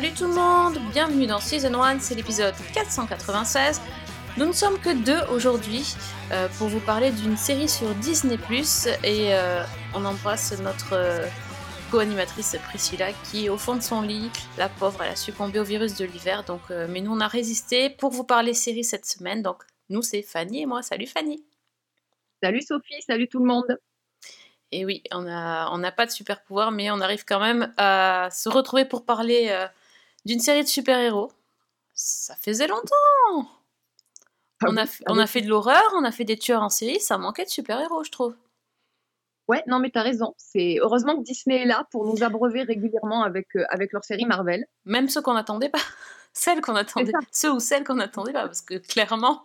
Salut tout le monde, bienvenue dans Season 1, c'est l'épisode 496. Nous ne sommes que deux aujourd'hui euh, pour vous parler d'une série sur Disney ⁇ et euh, on embrasse notre euh, co-animatrice Priscilla qui au fond de son lit, la pauvre, elle a succombé au virus de l'hiver, donc mais nous on a résisté pour vous parler série cette semaine, donc nous c'est Fanny et moi, salut Fanny Salut Sophie, salut tout le monde. Et oui, on n'a on pas de super pouvoir, mais on arrive quand même à se retrouver pour parler d'une série de super-héros. Ça faisait longtemps on a, Ah fait- ah on oui. a fait de l'horreur, on a fait des tueurs en série, ça manquait de super-héros, je trouve. Ouais, non mais t'as raison. C'est heureusement que Disney est là pour nous abreuver régulièrement avec euh, avec leur série Marvel. Même ceux qu'on n'attendait pas. Celles qu'on attendait, ceux ou celles qu'on n'attendait pas, parce que clairement,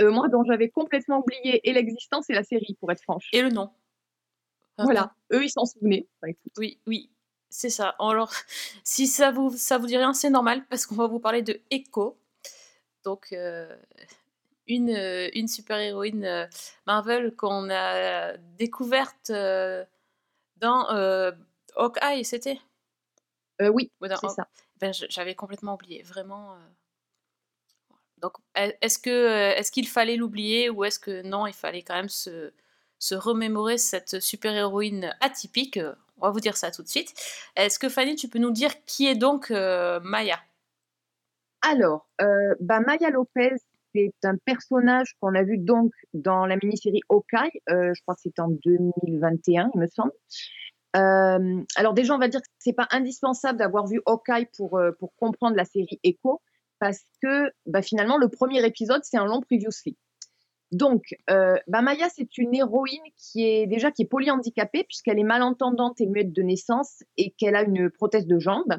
Euh, moi dont j'avais complètement oublié et l'existence et la série pour être franche. et le nom. Enfin, Voilà, eux ils s'en souvenaient. Oui, oui, c'est ça. Alors, si ça vous, ça vous dit rien, c'est normal, parce qu'on va vous parler de Echo. Donc, euh, une, euh, une super-héroïne euh, Marvel qu'on a découverte dans euh, Hawkeye, c'était? Euh, oui, c'est ça. Ben, j'avais complètement oublié, vraiment. Donc, est- est-ce que est-ce qu'il fallait l'oublier ou est-ce que non, il fallait quand même se, se remémorer cette super-héroïne atypique On va vous dire ça tout de suite. Est-ce que Fanny, tu peux nous dire qui est donc euh, Maya? Alors, euh, bah, Maya Lopez, c'est un personnage qu'on a vu donc dans la mini-série Hawkeye. euh, je crois que c'était en 2021, il me semble. Alors déjà, on va dire que c'est pas indispensable d'avoir vu Hawkeye pour pour comprendre la série Echo, parce que bah, finalement le premier épisode c'est un long previously. Donc, euh, bah, Maya c'est une héroïne qui est déjà qui est polyhandicapée puisqu'elle est malentendante et muette de naissance et qu'elle a une prothèse de jambe.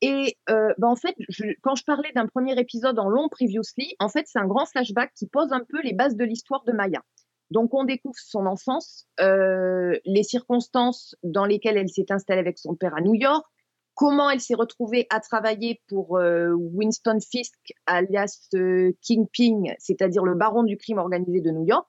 Et euh, bah, en fait, je- quand je parlais d'un premier épisode en long previously, en fait, c'est un grand flashback qui pose un peu les bases de l'histoire de Maya. Donc, on découvre son enfance, euh, les circonstances dans lesquelles elle s'est installée avec son père à New York, comment elle s'est retrouvée à travailler pour euh, Winston Fisk, alias euh, Kingpin, c'est-à-dire le baron du crime organisé de New York,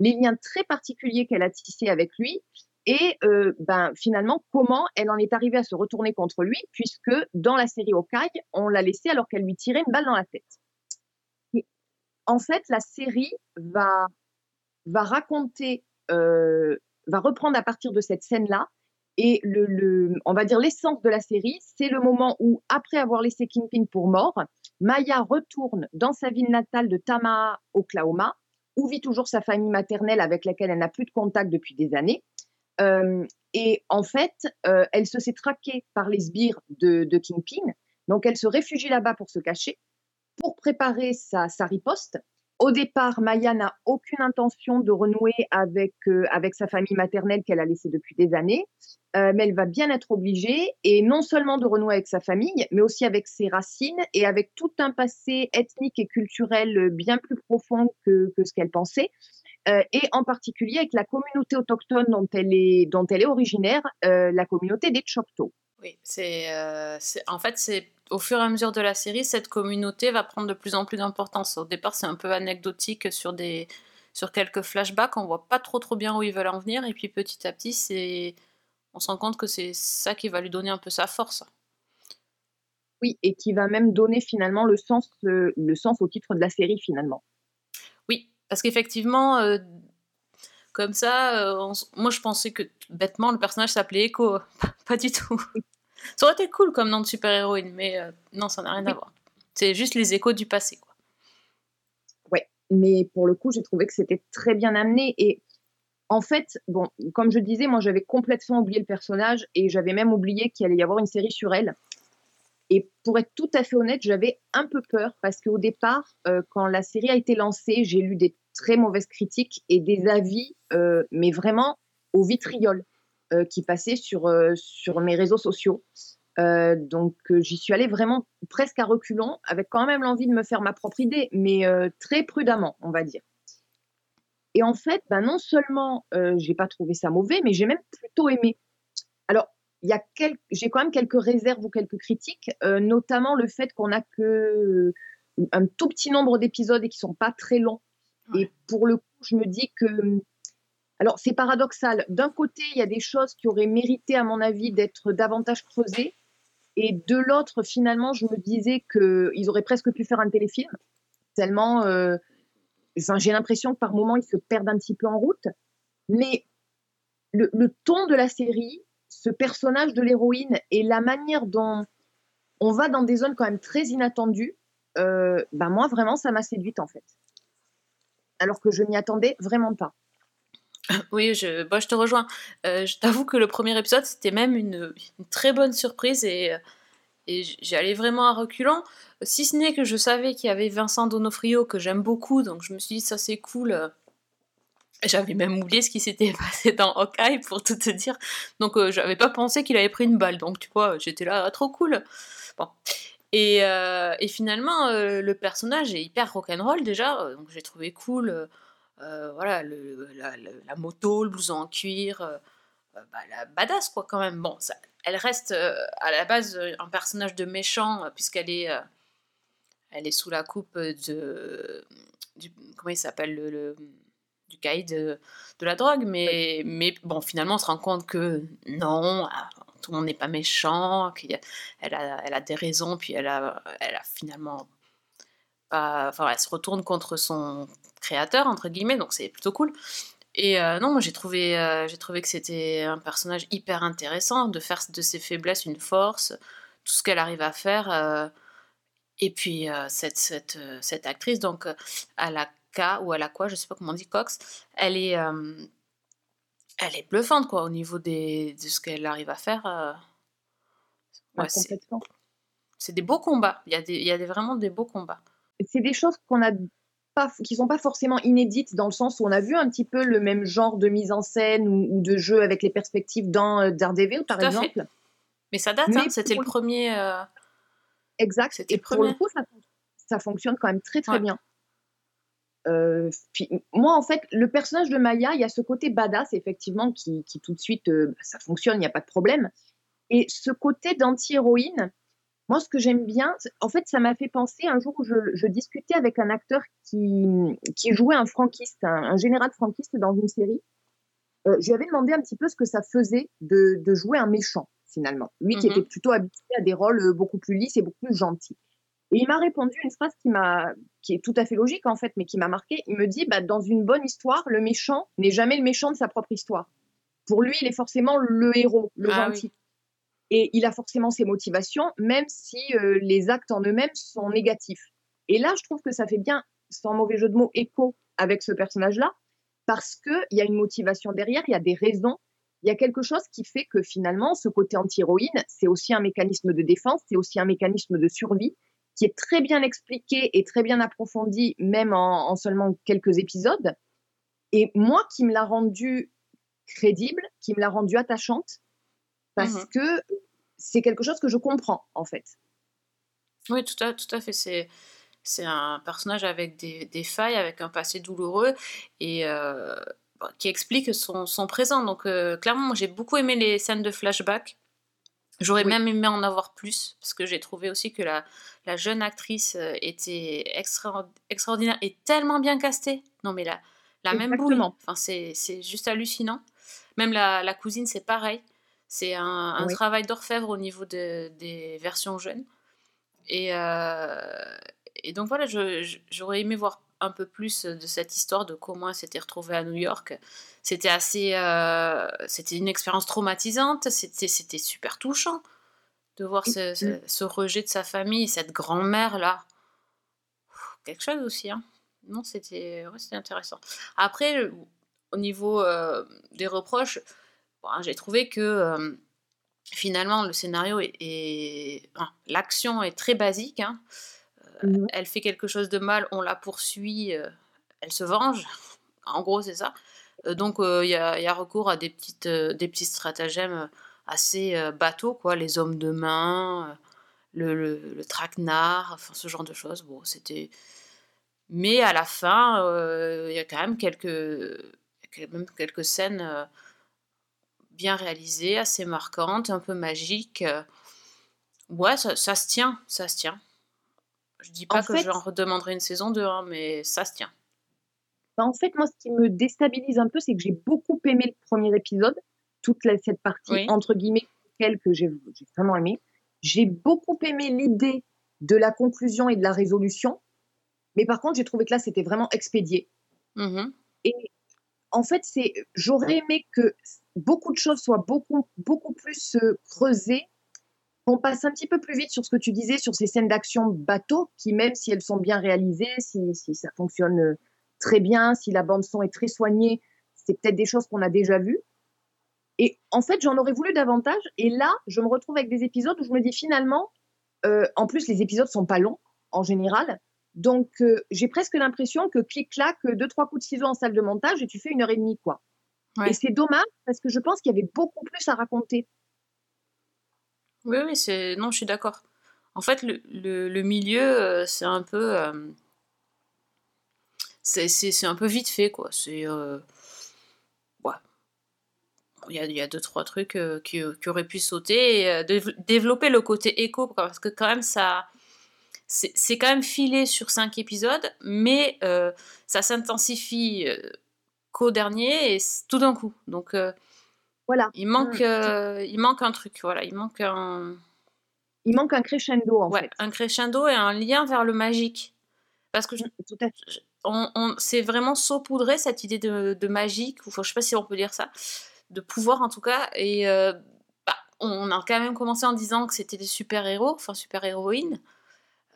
les liens très particuliers qu'elle a tissés avec lui, et euh, ben, finalement, comment elle en est arrivée à se retourner contre lui, puisque dans la série Hawkeye, on l'a laissée alors qu'elle lui tirait une balle dans la tête. En fait, la série va, va raconter, euh, va reprendre à partir de cette scène-là, et le, on va dire l'essence de la série, c'est le moment où, après avoir laissé Kingpin pour mort, Maya retourne dans sa ville natale de Tamaha, Oklahoma, où vit toujours sa famille maternelle avec laquelle elle n'a plus de contact depuis des années. Euh, et en fait, euh, elle se fait traquer par les sbires de, Kingpin. Donc, elle se réfugie là-bas pour se cacher, pour préparer sa riposte. Au départ, Maya n'a aucune intention de renouer avec, euh, avec sa famille maternelle qu'elle a laissée depuis des années, euh, mais elle va bien être obligée, et non seulement de renouer avec sa famille, mais aussi avec ses racines et avec tout un passé ethnique et culturel euh, bien plus profond que, ce qu'elle pensait et en particulier avec la communauté autochtone dont elle est, dont elle est originaire, la communauté des Choctaws. Oui, c'est- en fait, c'est au fur et à mesure de la série, cette communauté va prendre de plus en plus d'importance. Au départ, c'est un peu anecdotique sur des, sur quelques flashbacks, on voit pas trop trop bien où ils veulent en venir, et puis petit à petit, c'est, on se rend compte que c'est ça qui va lui donner un peu sa force. Oui, et qui va même donner finalement le sens, euh, le sens au titre de la série finalement. Oui, parce qu'effectivement, euh, comme ça, euh, on moi je pensais que bêtement le personnage s'appelait Echo, pas, pas du tout. Ça aurait été cool comme nom de super-héroïne, mais euh, non, ça n'a rien à voir. C'est juste les échos du passé, quoi. Mais pour le coup, j'ai trouvé que c'était très bien amené. Et en fait, bon, comme je disais, moi j'avais complètement oublié le personnage et j'avais même oublié qu'il allait y avoir une série sur elle. Et pour être tout à fait honnête, j'avais un peu peur parce qu'au départ, euh, quand la série a été lancée, j'ai lu des très mauvaises critiques et des avis, euh, mais vraiment au vitriol, qui passaient sur, euh, sur mes réseaux sociaux. Euh, donc euh, j'y suis allée vraiment presque à reculons, avec quand même l'envie de me faire ma propre idée, mais euh, très prudemment, on va dire. Et en fait, ben, non seulement euh, j'ai pas trouvé ça mauvais, mais j'ai même plutôt aimé. Alors, il y a quel- j'ai quand même quelques réserves ou quelques critiques, euh, notamment le fait qu'on a que un tout petit nombre d'épisodes et qui sont pas très longs. Ouais. Et pour le coup, je me dis que, alors c'est paradoxal. D'un côté, il y a des choses qui auraient mérité, à mon avis, d'être davantage creusées, et de l'autre, finalement, je me disais que ils auraient presque pu faire un téléfilm, tellement. euh, j'ai l'impression que par moments, ils se perdent un petit peu en route. Mais le, ton de la série, ce personnage de l'héroïne et la manière dont on va dans des zones quand même très inattendues, euh, ben moi, vraiment, ça m'a séduite en fait. Alors que je m'y attendais vraiment pas. Oui, je, je te rejoins. Euh, je t'avoue que le premier épisode, c'était même une, très bonne surprise et, euh, et j- j'y allais vraiment à reculons. Si ce n'est que je savais qu'il y avait Vincent Donofrio que j'aime beaucoup, donc je me suis dit ça c'est cool. euh. J'avais même oublié ce qui s'était passé dans Hawkeye pour tout te dire. Donc euh, j'avais pas pensé qu'il avait pris une balle. Donc tu vois, j'étais là, ah, trop cool. Bon. Et, et finalement, le personnage est hyper rock'n'roll déjà, donc j'ai trouvé cool. Euh, voilà, le, la, la- la moto, le blouson en cuir, euh, euh, bah, la badass quoi quand même. Bon, ça, elle reste à la base un personnage de méchant puisqu'elle est, elle est sous la coupe de, du, comment il s'appelle le, le- du caïd de, de la drogue, mais, mais bon, finalement on se rend compte que non, tout le monde n'est pas méchant, qu'elle a, elle a des raisons, puis elle a, elle a finalement pas, enfin, elle se retourne contre son créateur entre guillemets, donc c'est plutôt cool. Et euh, non, moi j'ai trouvé, euh, j'ai trouvé que c'était un personnage hyper intéressant de faire de ses faiblesses une force, tout ce qu'elle arrive à faire. euh, et puis cette, cette, cette actrice, donc à la K ou à la quoi, je sais pas comment on dit Cox, elle est, elle est bluffante quoi au niveau des, de ce qu'elle arrive à faire. Enfin, Ouais, c'est complètement. c'est des beaux combats. Il y a, des, il y a des- vraiment des beaux combats. C'est des choses qu'on a pas, qui sont pas forcément inédites dans le sens où on a vu un petit peu le même genre de mise en scène ou, ou de jeu avec les perspectives dans euh, Daredevil par fait. exemple. Mais ça date, hein, c'était le premier. euh, Exact. C'était Et le pour le premier. coup, ça, ça fonctionne quand même très très Ouais. bien. Euh, puis, moi, en fait, le personnage de Maya, il y a ce côté badass, effectivement, qui, qui tout de suite, euh, ça fonctionne, il n'y a pas de problème. Et ce côté d'anti-héroïne, moi, ce que j'aime bien, en fait, ça m'a fait penser un jour où je, je discutais avec un acteur qui, qui jouait un franquiste, un, un général franquiste dans une série. Euh, je lui avais demandé un petit peu ce que ça faisait de, de jouer un méchant, finalement. Lui qui Mhm. était plutôt habitué à des rôles euh, beaucoup plus lisses et beaucoup plus gentils. Et il m'a répondu une phrase qui m'a, qui est tout à fait logique en fait, mais qui m'a marqué. Il me dit, bah, dans une bonne histoire, le méchant n'est jamais le méchant de sa propre histoire. Pour lui, il est forcément le héros, le Ah oui. Et il a forcément ses motivations, même si euh, les actes en eux-mêmes sont négatifs. Et là, je trouve que ça fait bien, sans mauvais jeu de mots, écho avec ce personnage-là, parce qu'il y a une motivation derrière, il y a des raisons, il y a quelque chose qui fait que finalement, ce côté anti-héroïne, c'est aussi un mécanisme de défense, c'est aussi un mécanisme de survie qui est très bien expliqué et très bien approfondi, même en, en seulement quelques épisodes. Et moi, qui me l'a rendu crédible, qui me l'a rendu attachante, parce Mhm. que c'est quelque chose que je comprends, en fait. Oui, tout à, tout à fait. C'est, c'est un personnage avec des, des failles, avec un passé douloureux et euh, bah, qui explique son, son présent. Donc, euh, clairement, j'ai beaucoup aimé les scènes de flashback. J'aurais Oui. même aimé en avoir plus parce que j'ai trouvé aussi que la, la jeune actrice euh, était extra- extraordinaire et tellement bien castée. Non, mais la, la même boule. Enfin, c'est, c'est juste hallucinant. Même la, la cousine, c'est pareil. C'est un, un Oui. travail d'orfèvre au niveau de- des versions jeunes. Et, euh, et donc voilà, j'aurais aimé voir un peu plus de cette histoire de comment elle s'était retrouvée à New York. C'était assez, euh, c'était une expérience traumatisante. C'était, c'était super touchant de voir ce, ce- ce rejet de sa famille, cette grand-mère là. Pff, Quelque chose aussi, hein. Non, c'était, ouais, c'était intéressant. Après, au niveau euh, des reproches, bon, j'ai trouvé que euh, finalement le scénario est, est- enfin, l'action est très basique. hein. Mhm. Elle fait quelque chose de mal, on la poursuit, euh, elle se venge. En gros, c'est ça. Euh, donc, euh, il y, a, il y a recours à des, petites, euh, des petits stratagèmes assez euh, bateaux, quoi. Les hommes de main, euh, le, le, le traquenard, enfin, ce genre de choses. Bon, c'était. Mais à la fin, euh, il y a quand même quelques, quand même quelques scènes euh, bien réalisée, assez marquante, un peu magique. euh. Ouais, ça, ça se tient, ça se tient. Je dis pas En que fait- j'en redemanderai une saison 2, hein, mais ça se tient. Bah, en fait, moi, ce qui me déstabilise un peu, c'est que j'ai beaucoup aimé le premier épisode, toute la- cette partie, Oui. entre guillemets, qu'elle que j'ai j'ai vraiment aimé. J'ai beaucoup aimé l'idée de la conclusion et de la résolution. Mais par contre, j'ai trouvé que là, c'était vraiment expédié. Mhm. En fait, c'est, j'aurais aimé que beaucoup de choses soient beaucoup, beaucoup plus euh, creusées, qu'on passe un petit peu plus vite sur ce que tu disais, sur ces scènes d'action bateau, qui même si elles sont bien réalisées, si, ça fonctionne euh, très bien, si la bande son est très soignée, c'est peut-être des choses qu'on a déjà vues. Et en fait, j'en aurais voulu davantage. Et là, je me retrouve avec des épisodes où je me dis finalement, euh, en plus, les épisodes sont pas longs en général. Donc, j'ai presque l'impression que clic-clac, deux, trois coups de ciseaux en salle de montage et tu fais une heure et demie, quoi. Ouais. Et c'est dommage parce que je pense qu'il y avait beaucoup plus à raconter. Oui, oui, c'est. Non, je suis d'accord. En fait, le, le, le milieu, euh, c'est un peu. euh, C'est c'est- c'est un peu vite fait, quoi. C'est. euh, Ouais. Il y a, il y a deux, trois trucs qui, qui auraient pu sauter et dév- développer le côté écho, parce que quand même, ça. C'est c'est quand même filé sur cinq épisodes, mais ça s'intensifie qu'au dernier et tout d'un coup. Donc, euh, Voilà. il manque, Mm. euh, il manque un truc, voilà. Il manque un. Il manque un crescendo, en Ouais, fait. un crescendo et un lien vers le magique. Parce que je- Tout à fait. on, on- c'est vraiment saupoudré cette idée de, de magique, ou je sais pas si on peut dire ça, de pouvoir en tout cas. Et euh, bah, on a quand même commencé en disant que c'était des super-héros, enfin super-héroïnes.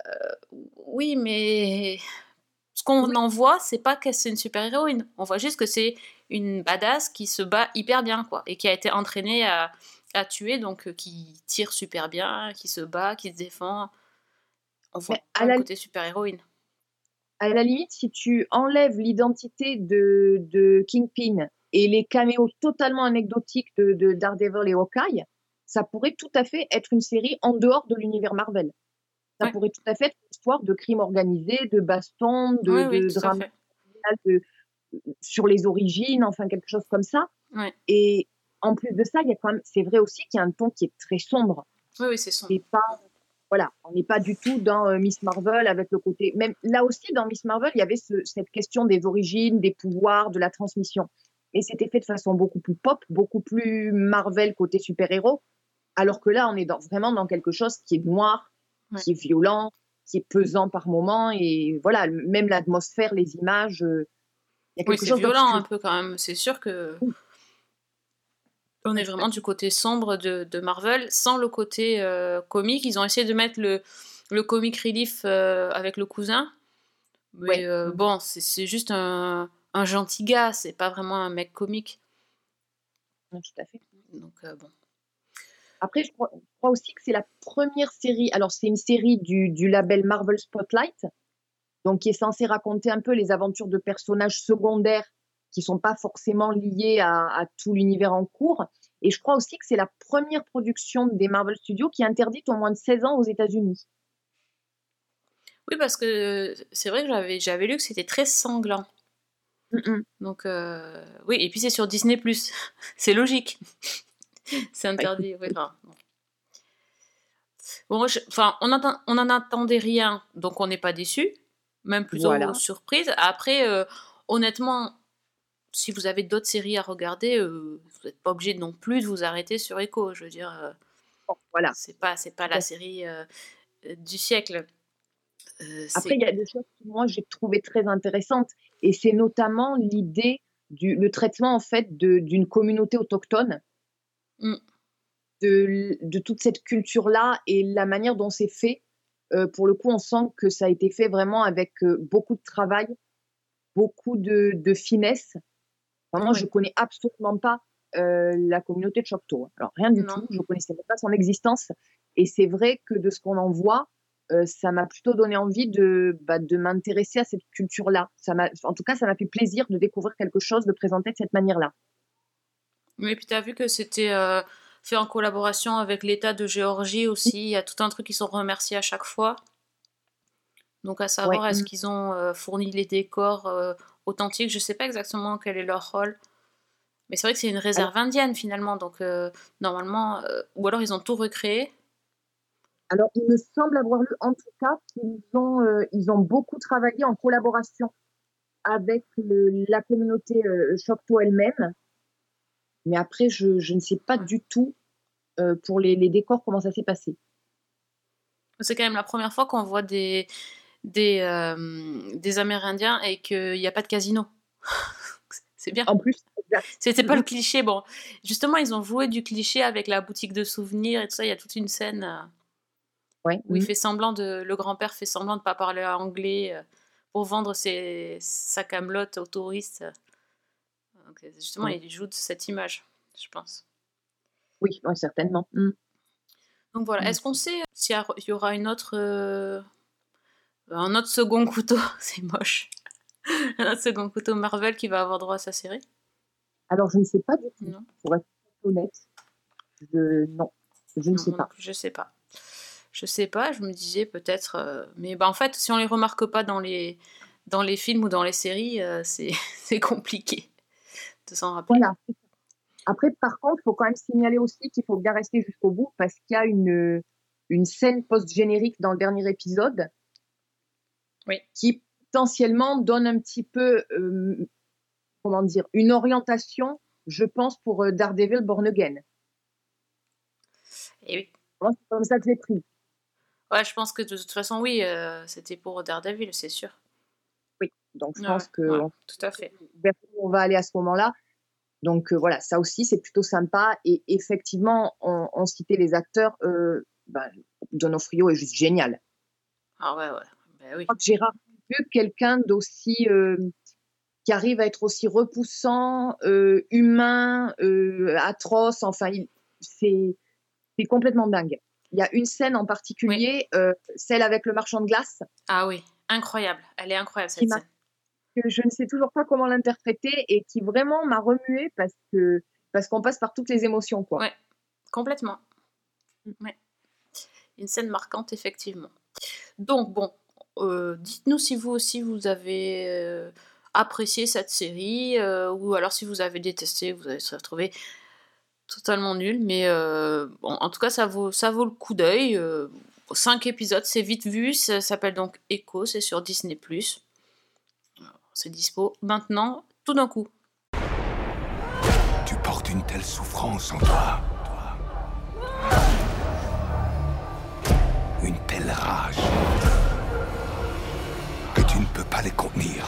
Euh, oui, mais ce qu'on en voit, c'est pas que c'est une super-héroïne. On voit juste que c'est une badass qui se bat hyper bien, quoi, et qui a été entraînée à, à tuer, donc euh, qui tire super bien, qui se bat, qui se défend. On voit Mais à pas le côté super-héroïne. À la limite, si tu enlèves l'identité de, de Kingpin et les caméos totalement anecdotiques de, de Daredevil et Hawkeye, ça pourrait tout à fait être une série en dehors de l'univers Marvel. Ça Ouais. pourrait tout à fait être une histoire de crime organisé, de baston, de, oui, oui, de tout à drame fait. de- sur les origines, enfin quelque chose comme ça. Ouais. Et en plus de ça, il y a quand même, c'est vrai aussi qu'il y a un ton qui est très sombre. Oui, oui, c'est. C'est pas, voilà, on n'est pas du tout dans euh, Miss Marvel avec le côté. Même là aussi, dans Miss Marvel, il y avait ce- cette question des origines, des pouvoirs, de la transmission. Et c'était fait de façon beaucoup plus pop, beaucoup plus Marvel côté super-héros. Alors que là, on est dans, vraiment dans quelque chose qui est noir, Ouais. qui est violent, qui est pesant par moments. Et voilà, même l'atmosphère, les images. euh, il y a Oui, quelque c'est chose violent un peu quand même. C'est sûr que Oui. on est vraiment du côté sombre de, de Marvel, sans le côté euh, comique. Ils ont essayé de mettre le, le comic relief euh, avec le cousin. Mais Ouais. euh, bon, c'est c'est juste un, un gentil gars, c'est pas vraiment un mec comique. Tout à fait. Donc bon. Après, je crois, je crois aussi que c'est la première série. Alors, c'est une série du, du label Marvel Spotlight, donc qui est censée raconter un peu les aventures de personnages secondaires qui sont pas forcément liés à, à tout l'univers en cours. Et je crois aussi que c'est la première production des Marvel Studios qui est interdite au moins de 16 ans aux États-Unis. Oui, parce que c'est vrai que j'avais j'avais lu que c'était très sanglant. Donc euh, oui, et puis c'est sur Disney+. c'est logique. c'est interdit. oui, enfin, bon. Bon, moi, je- enfin, on n'en attendait rien, donc on n'est pas déçu, même plutôt Voilà. surprise. Après, euh, honnêtement, si vous avez d'autres séries à regarder, euh, vous n'êtes pas obligé non plus de vous arrêter sur Echo. Je veux dire, euh, Bon, voilà. c'est pas, c'est pas la série du siècle. Après, il y a des choses que moi j'ai trouvé très intéressantes, et c'est notamment l'idée du le traitement en fait d'une communauté autochtone, Mm. de, toute cette culture-là et la manière dont c'est fait. Euh, pour le coup, on sent que ça a été fait vraiment avec euh, beaucoup de travail, beaucoup de, de finesse. Vraiment, Ouais. je connais absolument pas euh, la communauté de Choctaw. Alors rien du Non. tout, je connaissais même pas son existence. Et c'est vrai que de ce qu'on en voit, ça m'a plutôt donné envie de, bah, de m'intéresser à cette culture-là. Ça en tout cas, ça m'a fait plaisir de découvrir quelque chose, de présenter de cette manière-là. Oui, puis tu as vu que c'était euh, fait en collaboration avec l'État de Géorgie aussi. Il y a tout un truc qui sont remerciés à chaque fois. Donc à savoir, Ouais. est-ce qu'ils ont euh, fourni les décors euh, authentiques? Je sais pas exactement quel est leur rôle. Mais c'est vrai que c'est une réserve indienne finalement, donc normalement, ou alors ils ont tout recréé. Alors, il me semble avoir lu en tout cas qu'ils ont, ils ont beaucoup travaillé en collaboration avec le- la communauté Choctaw elle-même. Mais après, je, je ne sais pas du tout euh, pour les, les décors comment ça s'est passé. C'est quand même la première fois qu'on voit des, des, euh, des Amérindiens et qu'il n'y a pas de casino. c'est bien. En plus. C'était pas le cliché. Bon, justement, ils ont joué du cliché avec la boutique de souvenirs et tout ça. Il y a toute une scène euh, Ouais, où il mhm. fait semblant de, le grand-père fait semblant de pas parler anglais pour vendre ses, sa camelote aux touristes. Donc, euh, justement, il joue de cette image, je pense. Oui, certainement. Mhm. Donc voilà. Mm. Est-ce qu'on sait s'il y, aura une autre, euh, un autre second couteau? C'est moche. un autre second couteau Marvel qui va avoir droit à sa série? Alors, je ne sais pas du tout, Non. pour être honnête. Je, non, je ne sais Non, pas. Je sais pas. Je sais pas, je me disais peut-être. euh, Mais bah, en fait, si on les remarque pas dans les, dans les films ou dans les séries, euh, c'est compliqué de s'en rappeler. Voilà. Après, par contre, il faut quand même signaler aussi qu'il faut bien rester jusqu'au bout parce qu'il y a une, une scène post-générique dans le dernier épisode Oui. qui potentiellement donne un petit peu, euh, comment dire, une orientation, je pense, pour euh, Daredevil Born Again. Et oui. Moi, C'est comme ça que j'ai pris. Ouais, je pense que de toute façon, oui, euh, c'était pour Daredevil, c'est sûr. Donc, je Ouais, pense que ouais, on- tout à fait. vers où on va aller à ce moment-là. Donc euh, voilà, ça aussi c'est plutôt sympa. Et effectivement, on, on citait les acteurs. Euh, ben, Donofrio est juste génial. Ah ouais, ouais. Ben oui. J'ai rarement vu quelqu'un d'aussi euh, qui arrive à être aussi repoussant, humain, atroce. Enfin, c'est complètement dingue. Il y a une scène en particulier, celle avec le marchand de glace, Ah oui, incroyable. Elle est incroyable cette scène. Que je ne sais toujours pas comment l'interpréter et qui vraiment m'a remué parce que parce qu'on passe par toutes les émotions quoi. Ouais. Complètement. Ouais. Une scène marquante, effectivement. Donc, bon, euh, dites-nous si vous aussi vous avez euh, apprécié cette série, euh, ou alors si vous avez détesté, vous avez trouvé totalement nul. Mais bon, en tout cas, ça vaut, ça vaut le coup d'œil. cinq épisodes, c'est vite vu. Ça s'appelle donc Echo, c'est sur Disney. C'est dispo maintenant, tout d'un coup. Tu portes une telle souffrance en toi. Une telle rage que tu ne peux pas les contenir.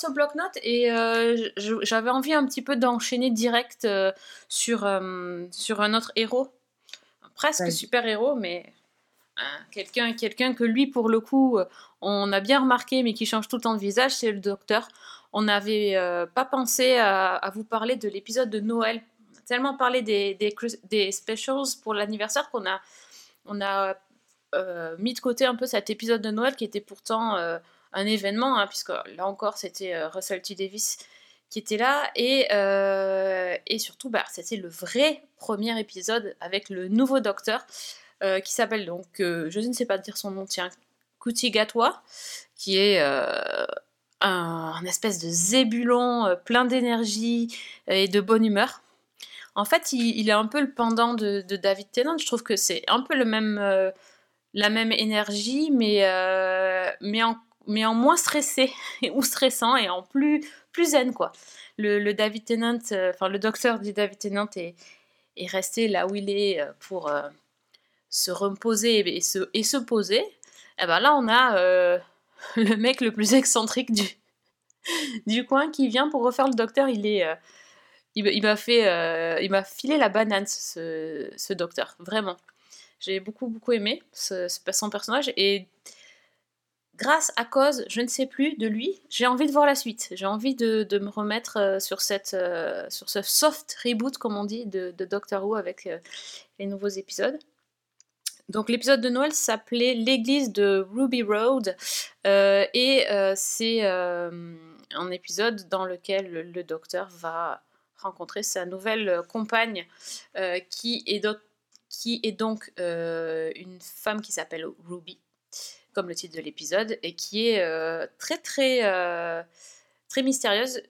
Passe au bloc-notes et euh, j'avais envie un petit peu d'enchaîner direct euh, sur, euh, sur un autre héros. Presque super-héros, mais hein, quelqu'un quelqu'un que lui, pour le coup, on a bien remarqué, mais qui change tout le temps de visage, c'est le docteur. On n'avait pas pensé à, à vous parler de l'épisode de Noël. On a tellement parlé des, des, des specials pour l'anniversaire qu'on a, on a mis de côté un peu cet épisode de Noël qui était pourtant un événement, hein, puisque là encore c'était euh, Russell T. Davis qui était là, et, euh, et surtout bah, c'était le vrai premier épisode avec le nouveau docteur euh, qui s'appelle donc, je ne sais pas dire son nom, tiens, Kutigatwa, qui est un, espèce de zébulon plein d'énergie et de bonne humeur. En fait, il, est un peu le pendant de, David Tennant. Je trouve que c'est un peu le même, la même énergie, mais, mais, en, mais en moins stressé ou stressant et en plus, plus zen, quoi. Le, le David Tennant, euh, enfin le docteur du David Tennant est, est resté là où il est euh, pour euh, se reposer et se, et se poser. Et ben là, on a le mec le plus excentrique du, du coin qui vient pour refaire le docteur. Il est, il, m'a fait, filé la banane ce, ce docteur, vraiment. J'ai beaucoup beaucoup aimé ce, ce- son personnage et grâce à cause, je ne sais plus, de lui, j'ai envie de voir la suite. J'ai envie de, me remettre euh, euh, sur ce soft reboot, comme on dit, de, Doctor Who avec euh, les nouveaux épisodes. Donc l'épisode de Noël s'appelait L'église de Ruby Road et c'est un épisode dans lequel le, docteur va rencontrer sa nouvelle compagne qui est donc une femme qui s'appelle Ruby, comme le titre de l'épisode, et qui est euh, très très euh, très mystérieuse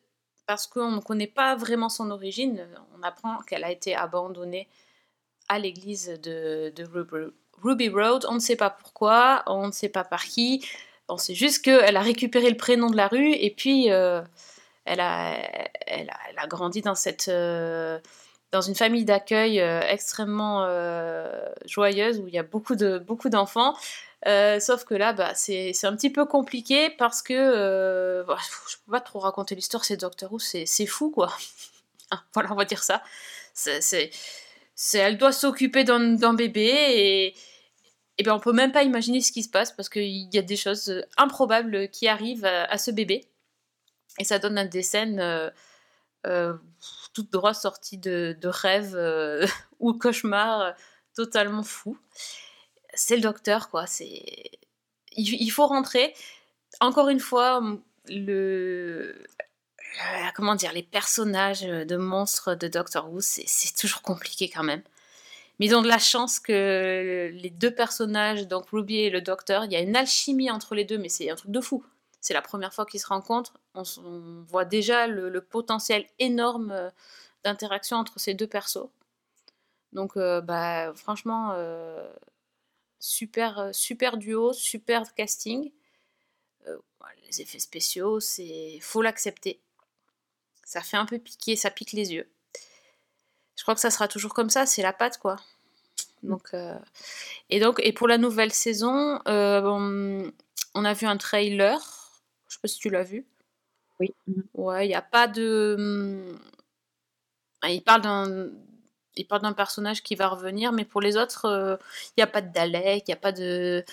parce qu'on ne connaît pas vraiment son origine. On apprend qu'elle a été abandonnée à l'église de, Ruby, Road. On ne sait pas pourquoi, on ne sait pas par qui. On sait juste qu'elle a récupéré le prénom de la rue et puis euh, elle, a, elle, a, grandi dans cette dans une famille d'accueil euh, extrêmement euh, joyeuse où il y a beaucoup de beaucoup d'enfants. Euh, sauf que là, bah, c'est un petit peu compliqué parce que bah, je peux pas trop raconter l'histoire. C'est Doctor Who, c'est fou quoi. Hein, voilà, on va dire ça. C'est elle doit s'occuper d'un bébé et et ben on peut même pas imaginer ce qui se passe parce qu'il y a des choses improbables qui arrivent à ce bébé et ça donne des scènes toutes droit sorties de, de rêves euh, ou cauchemars euh, totalement fous. C'est le docteur quoi. C'est il, faut rentrer. Encore une fois, le euh, comment dire les personnages de monstres de Doctor Who, c'est toujours compliqué quand même. Mais de la chance que les deux personnages, donc Ruby et le docteur, il y a une alchimie entre les deux, mais c'est un truc de fou. C'est la première fois qu'ils se rencontrent. On, voit déjà le, potentiel énorme euh, d'interaction entre ces deux persos. Donc, euh, bah, franchement, euh, super, duo, super casting. Les effets spéciaux, c'est faut l'accepter. Ça fait un peu piquer, ça pique les yeux. Je crois que ça sera toujours comme ça, c'est la patte quoi. Et donc, et pour la nouvelle saison, on, on a vu un trailer. Je sais pas si tu l'as vu. Oui. Ouais, il n'y a pas de. hum, Il parle d'un. Il parle d'un personnage qui va revenir, mais pour les autres, euh, il n'y a pas de Dalek, il n'y a pas de.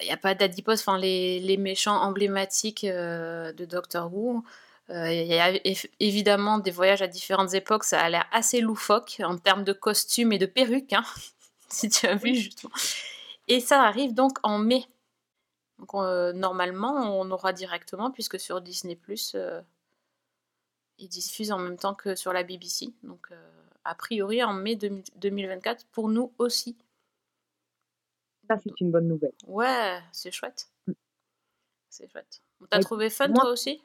Il n'y a pas d'Adipose, enfin les, les méchants emblématiques euh, de Doctor Who. Euh, Il y a évidemment des voyages à différentes époques, ça a l'air assez loufoque en termes de costumes et de perruques, hein, si tu as vu justement. Et ça arrive donc en mai. Donc euh, normalement, on aura directement, puisque sur Disney euh, ils diffusent en même temps que sur la BBC. Donc euh, a priori en mai 2000 2024 pour nous aussi. Ça, c'est une bonne nouvelle. Ouais, c'est chouette. Mm. C'est chouette. T'as trouvé fun moi- toi aussi?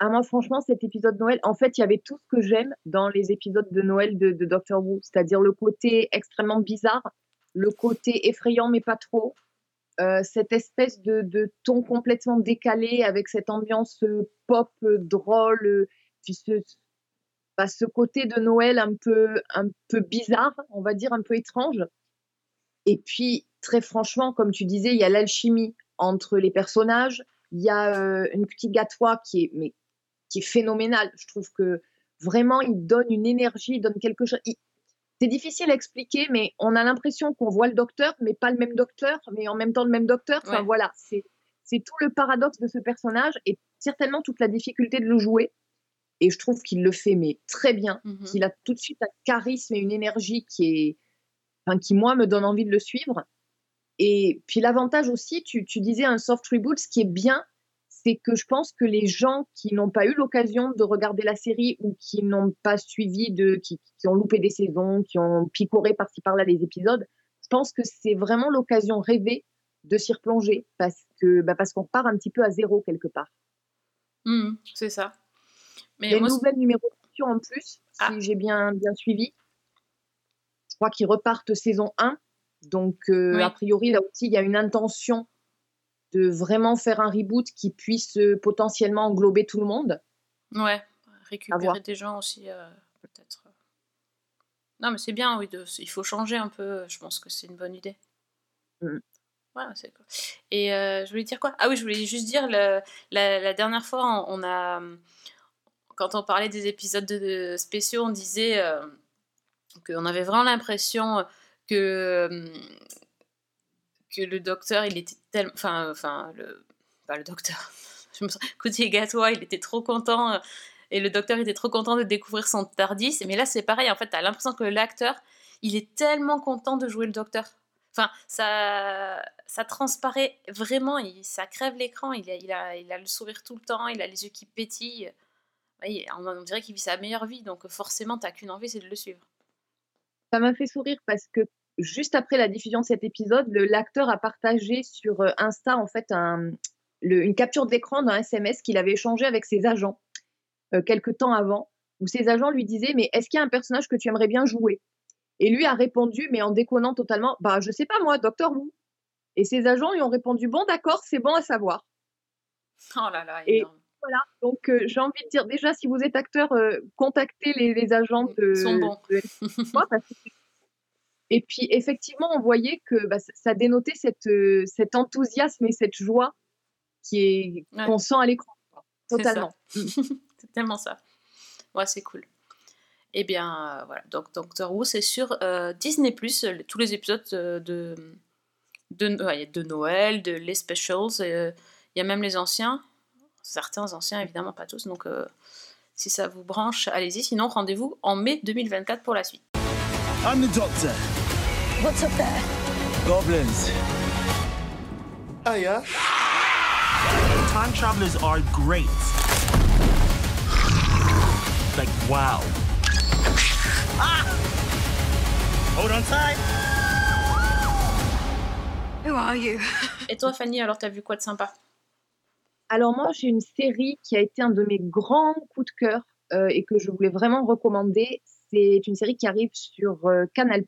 Ah, moi, franchement, cet épisode de Noël, en fait, il y avait tout ce que j'aime dans les épisodes de Noël de, de Doctor Who, c'est-à-dire le côté extrêmement bizarre, le côté effrayant, mais pas trop, euh, cette espèce de, ton complètement décalé avec cette ambiance euh, pop euh, drôle, puis ce, bah, ce côté de Noël un peu, un peu bizarre, on va dire un peu étrange. Et puis, très franchement, comme tu disais, il y a l'alchimie entre les personnages. Il y a une petite gatoie qui est, mais, qui est phénoménale. Je trouve que vraiment, il donne une énergie, il donne quelque chose. C'est difficile à expliquer, mais on a l'impression qu'on voit le docteur, mais pas le même docteur, mais en même temps le même docteur. Enfin, Ouais. voilà, c'est tout le paradoxe de ce personnage et certainement toute la difficulté de le jouer. Et je trouve qu'il le fait, mais très bien Mhm. qu'il a tout de suite un charisme et une énergie qui est, enfin, qui moi me donne envie de le suivre. Et puis l'avantage aussi, tu, tu disais un soft reboot, ce qui est bien, c'est que je pense que les gens qui n'ont pas eu l'occasion de regarder la série ou qui n'ont pas suivi de, qui, qui ont loupé des saisons, qui ont picoré par-ci par-là les épisodes, je pense que c'est vraiment l'occasion rêvée de s'y replonger parce que, bah, parce qu'on part un petit peu à zéro quelque part. Mhm, c'est ça. Mais Il y a une moi, nouvelle numérotation en plus, si Ah. j'ai bien, bien suivi. Je crois qu'ils repartent saison 1. Donc, euh, Oui. a priori, là aussi, il y a une intention de vraiment faire un reboot qui puisse euh, potentiellement englober tout le monde. ouais, récupérer des gens aussi, euh, peut-être. Non, mais c'est bien, oui, de- il faut changer un peu. Je pense que c'est une bonne idée. Ouais, c'est cool. Et euh, je voulais dire quoi? Ah oui, je voulais juste dire, le- la, la dernière fois, on, on a. Quand on parlait des épisodes de, de spéciaux, on disait euh, qu'on avait vraiment l'impression que. Euh, que le docteur, il était tellement. Enfin, enfin, le. Pas le docteur. Je me sens... Côté gâtois, il était trop content. euh, Et le docteur était trop content de découvrir son Tardis. Mais là, c'est pareil. En fait, t'as l'impression que l'acteur, il est tellement content de jouer le docteur. Enfin, ça, ça transparaît vraiment. Il, ça crève l'écran. Il a, il, a, il a le sourire tout le temps. Il a les yeux qui pétillent. On, on dirait qu'il vit sa meilleure vie. Donc, forcément, t'as qu'une envie, c'est de le suivre. Ça m'a fait sourire parce que juste après la diffusion de cet épisode, l'acteur a partagé sur euh, Insta en fait un- le- une capture d'écran d'un SMS qu'il avait échangé avec ses agents euh, quelques temps avant, où ses agents lui disaient mais est-ce qu'il y a un personnage que tu aimerais bien jouer? Et lui a répondu mais en déconnant totalement bah je sais pas moi Doctor Who. Et ses agents lui ont répondu bon d'accord c'est bon à savoir. Oh là là, Et-. Voilà, donc euh, j'ai envie de dire déjà si vous êtes acteur, euh, contactez les, les agents de. Ils sont bons. de LFI, parce que- et puis effectivement, on voyait que bah, ça- dénotait cette, euh, cet enthousiasme et cette joie qui est Ouais. qu'on sent à l'écran, totalement. c'est tellement ça. Ouais, c'est cool. Eh bien, euh, voilà. Donc, Doctor Who, c'est sur euh, Disney+, tous les épisodes de, de, ouais, Noël, de les specials, il y a même les anciens, certains anciens, évidemment, pas tous, donc si ça vous branche, allez-y. Sinon, rendez-vous en mai 2024 pour la suite. I'm the doctor. What's up there? Goblins. Hiya. Time travelers are great. Like, wow. Ah! Hold on tight. Who are you? Et toi, Fanny, alors t'as vu quoi de sympa? Alors moi, j'ai une série qui a été un de mes grands coups de cœur euh, et que je voulais vraiment recommander. C'est une série qui arrive sur euh, Canal+.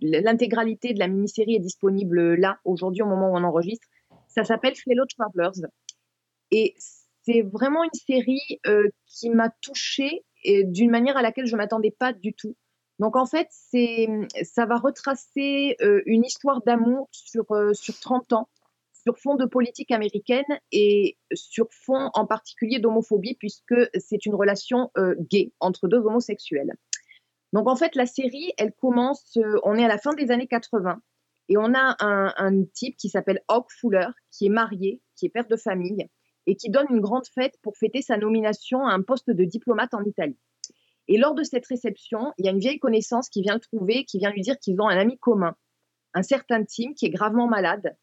L'intégralité de la mini-série est disponible là, aujourd'hui, au moment où on enregistre. Ça s'appelle Fellow Travelers. Et c'est vraiment une série euh, qui m'a touchée d'une manière à laquelle je m'attendais pas du tout. Donc en fait, ça va retracer euh, une histoire d'amour sur, euh, sur 30 ans sur fond de politique américaine et sur fond en particulier d'homophobie, puisque c'est une relation euh, gay entre deux homosexuels. Donc en fait, la série, elle commence, euh, on est à la fin des années 80, et on a un, un type qui s'appelle Hawk Fuller, qui est marié, qui est père de famille, et qui donne une grande fête pour fêter sa nomination à un poste de diplomate en Italie. Et lors de cette réception, il y a une vieille connaissance qui vient le trouver, qui vient lui dire qu'ils ont un ami commun, un certain Tim, qui est gravement malade,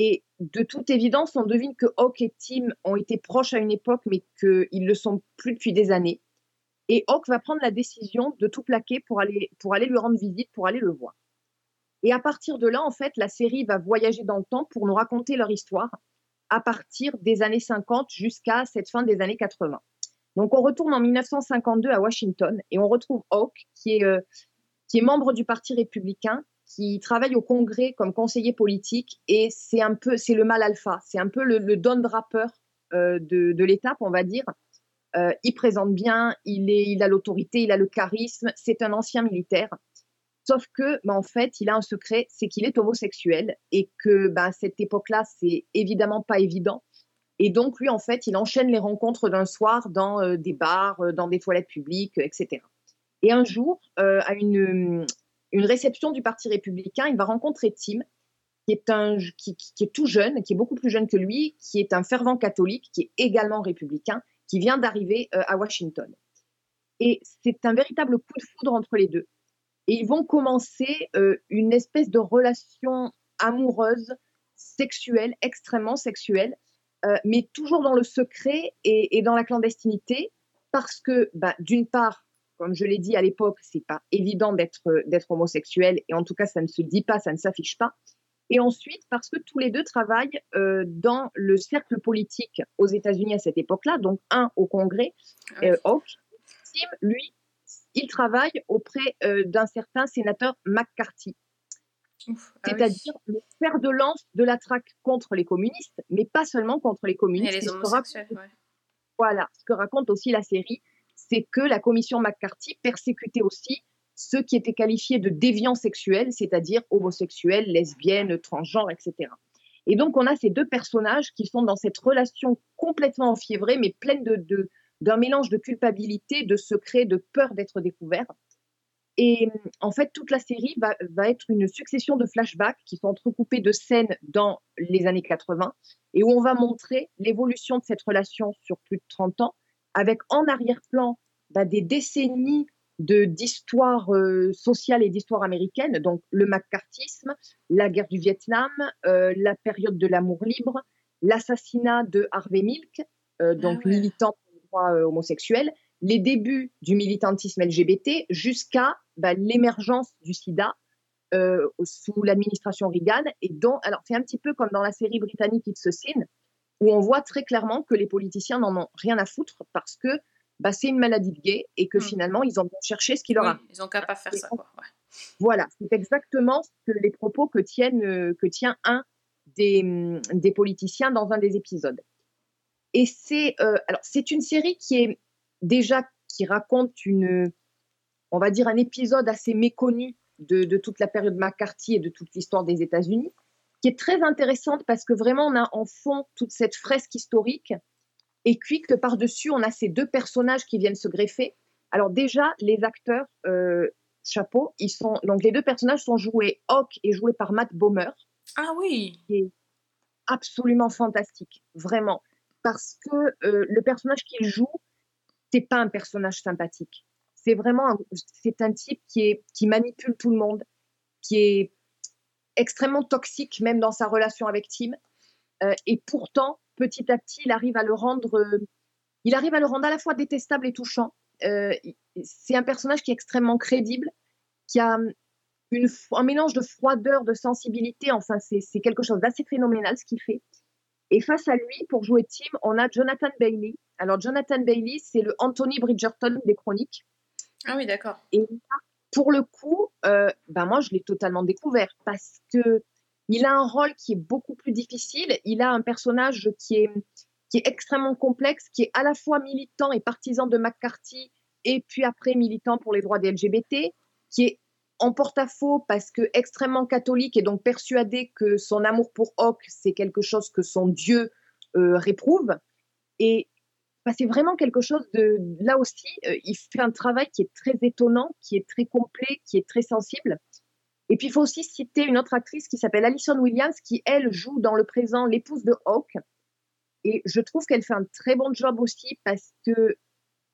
et de toute évidence, on devine que Hawk et Tim ont été proches à une époque, mais qu'ils le sont plus depuis des années. Et Hawk va prendre la décision de tout plaquer pour aller, pour aller lui rendre visite, pour aller le voir. Et à partir de là, en fait, la série va voyager dans le temps pour nous raconter leur histoire à partir des années 50 jusqu'à cette fin des années 80. Donc on retourne en 1952 à Washington et on retrouve Hawk, qui est, euh, qui est membre du Parti républicain, qui travaille au Congrès comme conseiller politique et c'est un peu c'est le mal alpha, c'est un peu le, le don euh, de, l'étape, on va dire. Euh, il présente bien, il, est, il a l'autorité, il a le charisme, c'est un ancien militaire. Sauf que, bah, en fait, il a un secret, c'est qu'il est homosexuel et que bah, cette époque-là, c'est évidemment pas évident. Et donc, lui, en fait, il enchaîne les rencontres d'un soir dans euh, des bars, euh, dans des toilettes publiques, etc. Et un jour, à une, une réception du Parti républicain, il va rencontrer Tim, qui est, un, qui, est tout jeune, qui est beaucoup plus jeune que lui, qui est un fervent catholique, qui est également républicain, qui vient d'arriver euh, à Washington. Et c'est un véritable coup de foudre entre les deux. Et ils vont commencer euh, une espèce de relation amoureuse, sexuelle, extrêmement sexuelle, euh, mais toujours dans le secret et, et dans la clandestinité, parce que, bah, d'une part, comme je l'ai dit à l'époque, c'est pas évident d'être d'être homosexuel, et en tout cas, ça ne se dit pas, ça ne s'affiche pas. Et ensuite, parce que tous les deux travaillent euh, dans le cercle politique aux États-Unis à cette époque-là, donc un au Congrès, Ouais. euh. Tim, lui, il travaille auprès euh, d'un certain sénateur McCarthy, ah oui. c'est-à-dire le fer de lance de la traque contre les communistes, mais pas seulement contre les communistes. les Et que homosexuels, ouais. voilà, ce que raconte aussi la série, c'est que la commission McCarthy persécutait aussi ceux qui étaient qualifiés de déviants sexuels, c'est-à-dire homosexuels, lesbiennes, transgenres, etc. Et donc, on a ces deux personnages qui sont dans cette relation complètement enfiévrée, mais pleine de, d'un mélange de culpabilité, de secret, de peur d'être découvert. Et en fait, toute la série va, va être une succession de flashbacks qui sont entrecoupés de scènes dans les années 80 et où on va montrer l'évolution de cette relation sur plus de 30 ans, avec en arrière-plan bah, des décennies de d'histoire euh, sociale et d'histoire américaine, donc le macartisme, la guerre du Vietnam, euh, la période de l'amour libre, l'assassinat de Harvey Milk, euh, donc Ah ouais. militant pour les droits homosexuels, les débuts du militantisme LGBT jusqu'à bah, l'émergence du sida sous l'administration Reagan. Et dont, alors c'est un petit peu comme dans la série britannique It's a Sin, où on voit très clairement que les politiciens n'en ont rien à foutre parce que bah, c'est une maladie de gay et que Mm. finalement ils ont bien cherché ce qui leur Oui, a. ils ont qu'à pas faire ça. Quoi. ouais. Voilà, c'est exactement ce que les propos que, tiennent, euh, que tient un des, hum, des politiciens dans un des épisodes. Et c'est euh, alors c'est une série qui est déjà qui raconte une, on va dire un épisode assez méconnu de, de toute la période McCarthy et de toute l'histoire des États-Unis, qui est très intéressante parce que vraiment on a en fond toute cette fresque historique et puis que par-dessus on a ces deux personnages qui viennent se greffer. Alors déjà les acteurs, euh, chapeau, ils sont donc les deux personnages sont joués Hawk est joué par Matt Bomer Ah oui, absolument fantastique, vraiment. Parce que euh, le personnage qu'il joue, c'est pas un personnage sympathique. C'est vraiment, un- c'est un type qui est qui manipule tout le monde, qui est extrêmement toxique même dans sa relation avec Tim. Euh, et pourtant, petit à petit, il arrive à le rendre, euh, il arrive à le rendre à la fois détestable et touchant. Euh, c'est un personnage qui est extrêmement crédible, qui a une, f- un mélange de froideur, de sensibilité. Enfin, c'est c'est quelque chose d'assez phénoménal ce qu'il fait. Et face à lui, pour jouer Tim, on a Jonathan Bailey. Alors, Jonathan Bailey, c'est le Anthony Bridgerton des chroniques. ah oui, d'accord. Et là, pour le coup, euh, ben moi, je l'ai totalement découvert parce que il a un rôle qui est beaucoup plus difficile. Il a un personnage qui est, qui est extrêmement complexe, qui est à la fois militant et partisan de McCarthy, et puis après militant pour les droits des LGBT, qui est en porte-à-faux parce que extrêmement catholique et donc persuadé que son amour pour Hawk, c'est quelque chose que son Dieu euh, réprouve. Et c'est vraiment quelque chose de là aussi euh, il fait un travail qui est très étonnant qui est très complet qui est très sensible. Et puis il faut aussi citer une autre actrice qui s'appelle Alison Williams qui elle joue dans le présent l'épouse de Hawk et je trouve qu'elle fait un très bon job aussi parce que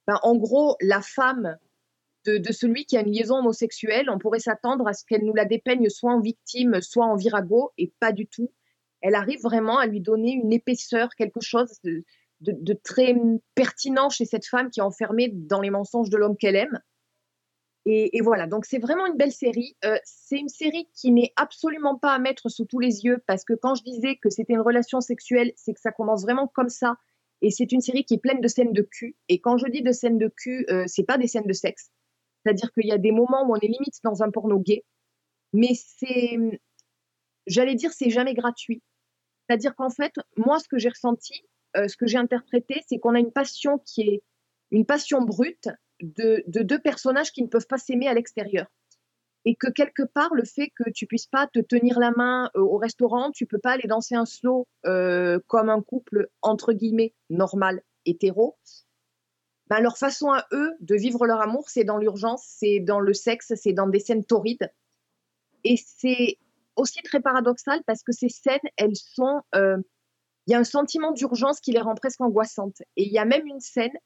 ben, en gros la femme de, de celui qui a une liaison homosexuelle on pourrait s'attendre à ce qu'elle nous la dépeigne soit en victime soit en virago et pas du tout. Elle arrive vraiment à lui donner une épaisseur quelque chose de, de, très pertinent chez cette femme qui est enfermée dans les mensonges de l'homme qu'elle aime. Et, et voilà, donc c'est vraiment une belle série. Euh, c'est une série qui n'est absolument pas à mettre sous tous les yeux parce que quand je disais que c'était une relation sexuelle, c'est que ça commence vraiment comme ça. Et c'est une série qui est pleine de scènes de cul. Et quand je dis de scènes de cul, euh, c'est pas des scènes de sexe. C'est-à-dire qu'il y a des moments où on est limite dans un porno gay. Mais c'est, j'allais dire, c'est jamais gratuit. C'est-à-dire qu'en fait, moi, ce que j'ai ressenti, euh, ce que j'ai interprété, c'est qu'on a une passion qui est une passion brute de, de deux personnages qui ne peuvent pas s'aimer à l'extérieur. Et que quelque part, le fait que tu puisses pas te tenir la main euh, au restaurant, tu peux pas aller danser un slow euh, comme un couple entre guillemets normal, hétéro, ben, leur façon à eux de vivre leur amour, c'est dans l'urgence, c'est dans le sexe, c'est dans des scènes torrides. Et c'est aussi très paradoxal parce que ces scènes, elles sont, il y a un sentiment d'urgence qui les rend presque angoissantes. Et il y a même une scène,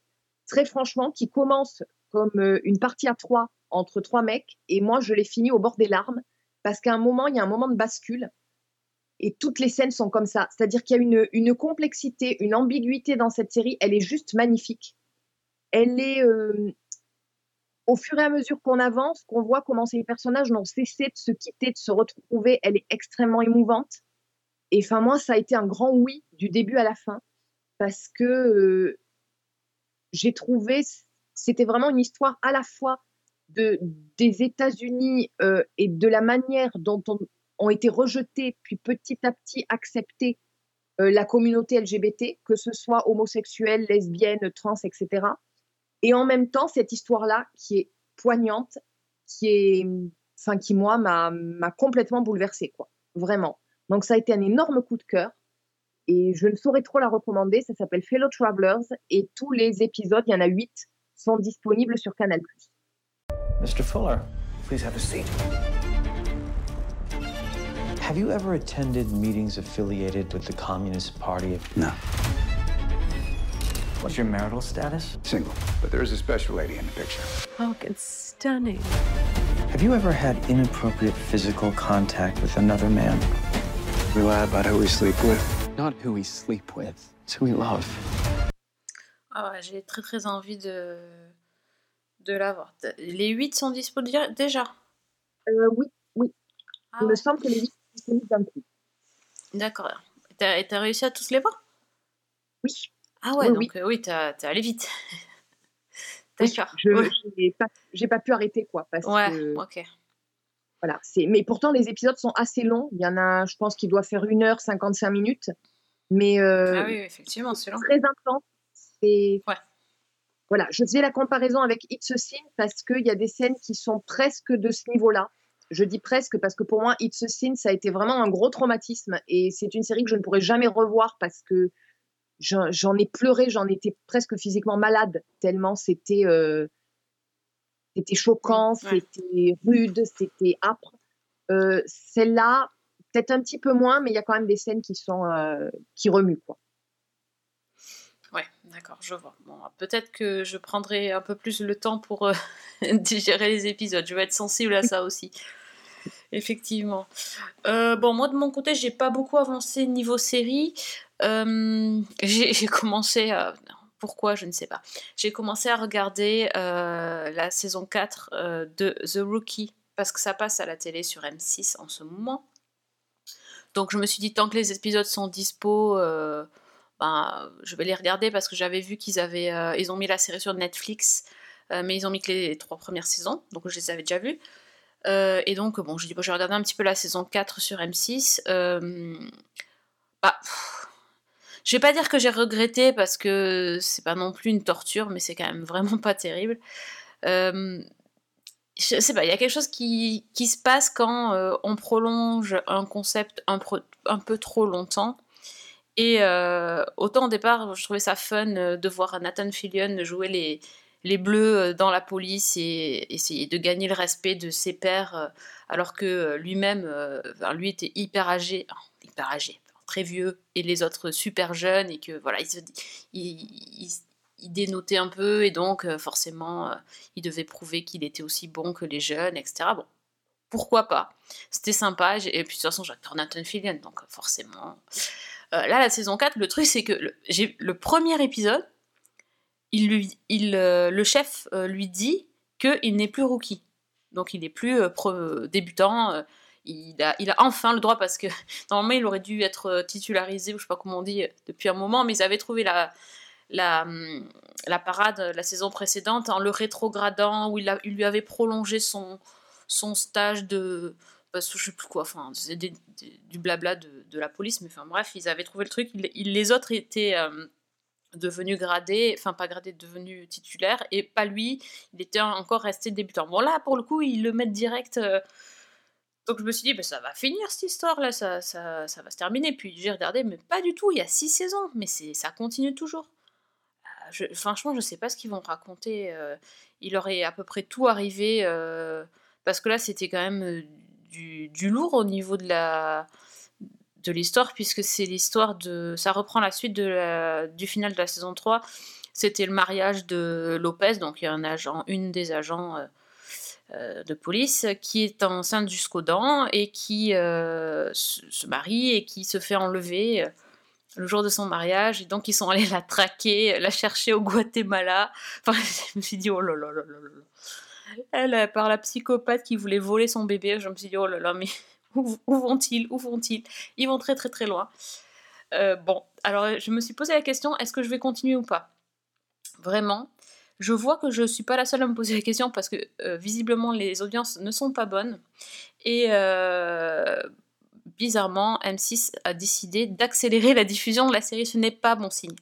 très franchement, qui commence comme euh, une partie à trois entre trois mecs, et moi je l'ai fini au bord des larmes parce qu'à un moment, il y a un moment de bascule. Et toutes les scènes sont comme ça. C'est-à-dire qu'il y a une, une complexité, une ambiguïté dans cette série. Elle est juste magnifique. Elle est, euh, au fur et à mesure qu'on avance, qu'on voit comment ces personnages n'ont cessé de se quitter, de se retrouver, elle est extrêmement émouvante. Et enfin, moi, ça a été un grand oui du début à la fin, parce que euh, j'ai trouvé, c'était vraiment une histoire à la fois de, des États-Unis euh, et de la manière dont on, ont été rejetés, puis petit à petit acceptés euh, la communauté LGBT, que ce soit homosexuelle, lesbienne, trans, etc. Et en même temps, cette histoire-là qui est poignante, qui est, enfin, qui moi m'a m'a complètement bouleversée, quoi, vraiment. Donc ça a été un énorme coup de cœur et je ne saurais trop la recommander. Ça s'appelle Fellow Travelers et tous les épisodes, il y en a huit, sont disponibles sur Canal+. Mr. Fuller, please have a seat. Have you ever attended meetings affiliated with the Communist Party? No. What's your marital status? Single. But there is a special lady in the picture. Oh, it's stunning. Have you ever had inappropriate physical contact with another man? We lie about who we sleep with. Not who we sleep with. It's who we love. Ah ouais, j'ai très très envie de, de l'avoir. Les 8 sont disponibles déjà? Euh, oui, oui. Ah Il me ouais. semble que les 8 sont disponibles d'un coup. D'accord. Et t'as réussi à tous les voir? Oui. Ah ouais, Oui, donc euh, oui, t'as t'es allé vite. Oui, D'accord. Je Ouais. j'ai pas, j'ai pas pu arrêter quoi parce Ouais, que ok. Voilà, c'est mais pourtant les épisodes sont assez longs, il y en a je pense qu'il doit faire 1 heure 55 minutes mais euh, Ah oui, effectivement, c'est long. très intense. C'est Ouais. voilà, je faisais la comparaison avec It's a Sin parce qu'il y a des scènes qui sont presque de ce niveau-là. Je dis presque parce que pour moi, It's a Sin, ça a été vraiment un gros traumatisme et c'est une série que je ne pourrais jamais revoir parce que j'en j'en ai pleuré, j'en étais presque physiquement malade tellement c'était euh, c'était choquant, ouais. c'était rude, c'était âpre. Euh, Celle-là, peut-être un petit peu moins, mais il y a quand même des scènes qui sont euh, qui remuent quoi. Ouais, d'accord, je vois. Bon, peut-être que je prendrai un peu plus le temps pour euh, digérer les épisodes. Je vais être sensible à ça aussi. Effectivement. Euh, bon, moi de mon côté, j'ai pas beaucoup avancé niveau série. J'ai commencé à. Pourquoi Je ne sais pas. J'ai commencé à regarder euh, la saison 4 euh, de The Rookie parce que ça passe à la télé sur M6 en ce moment. Donc je me suis dit, tant que les épisodes sont dispo, euh, ben, je vais les regarder parce que j'avais vu qu'ils avaient, ils ont mis la série sur Netflix, mais ils ont mis que les trois premières saisons, donc je les avais déjà vues. Et donc, bon, je dis, je vais regarder un petit peu la saison 4 sur M6. Euh, bah, pff, je vais pas dire que j'ai regretté parce que c'est pas non plus une torture, mais c'est quand même vraiment pas terrible. Euh, je sais pas, il y a quelque chose qui, qui se passe quand euh, on prolonge un concept un, peu trop longtemps. Et euh, autant au départ, je trouvais ça fun de voir Nathan Fillion jouer les, les bleus dans la police et essayer de gagner le respect de ses pairs, alors que lui-même, lui était hyper âgé, hyper âgé, très vieux, et les autres super jeunes, et que voilà, il, se, il, il- il dénotait un peu, et donc euh, forcément, euh, il devait prouver qu'il était aussi bon que les jeunes, etc. Bon, pourquoi pas? C'était sympa, et puis de toute façon, j'adore Nathan Fillion, donc euh, forcément. Là, la saison 4, le truc, c'est que le, j'ai- le premier épisode, il lui, il, le chef lui dit qu'il n'est plus rookie. Donc il n'est plus pro- débutant. Il, a, il a enfin le droit, parce que normalement il aurait dû être euh, titularisé, ou je sais pas comment on dit, euh, depuis un moment, mais ils avaient trouvé la, la, hum, la parade euh, la saison précédente en le rétrogradant, où il, a- il lui avait prolongé son, son stage de. Parce que je sais plus quoi, enfin, c'est du blabla de, de la police, mais enfin bref, ils avaient trouvé le truc. les autres étaient devenus gradés, enfin pas gradés, devenus titulaires, et pas lui, il était encore resté débutant. Bon là, pour le coup, ils le mettent direct. Donc je me suis dit, bah, ça va finir cette histoire là, ça, ça, ça va se terminer. Puis j'ai regardé, mais pas du tout, il y a six saisons, mais ça continue toujours. Euh, je- franchement, je sais pas ce qu'ils vont raconter. euh, il aurait à peu près tout arrivé, euh, parce que là, c'était quand même euh, du, du lourd au niveau de la de l'histoire, puisque c'est l'histoire de... Ça reprend la suite de du final de la saison 3. C'était le mariage de Lopez, donc il y a un agent, une des agents de police qui est enceinte jusqu'aux dents et qui euh, se, marie et qui se fait enlever euh, le jour de son mariage. Et donc ils sont allés la traquer, la chercher au Guatemala. Enfin, je me suis dit, oh là là là là là. Elle, euh, par la psychopathe qui voulait voler son bébé, je me suis dit, oh là là, mais où, vont-ils Où vont-ils? Ils vont très très très loin. Euh, bon, alors je me suis posé la question, est-ce que je vais continuer ou pas? Vraiment, je vois que je suis pas la seule à me poser la question parce que euh, visiblement les audiences ne sont pas bonnes. Et euh, bizarrement, M6 a décidé d'accélérer la diffusion de la série. Ce n'est pas bon signe.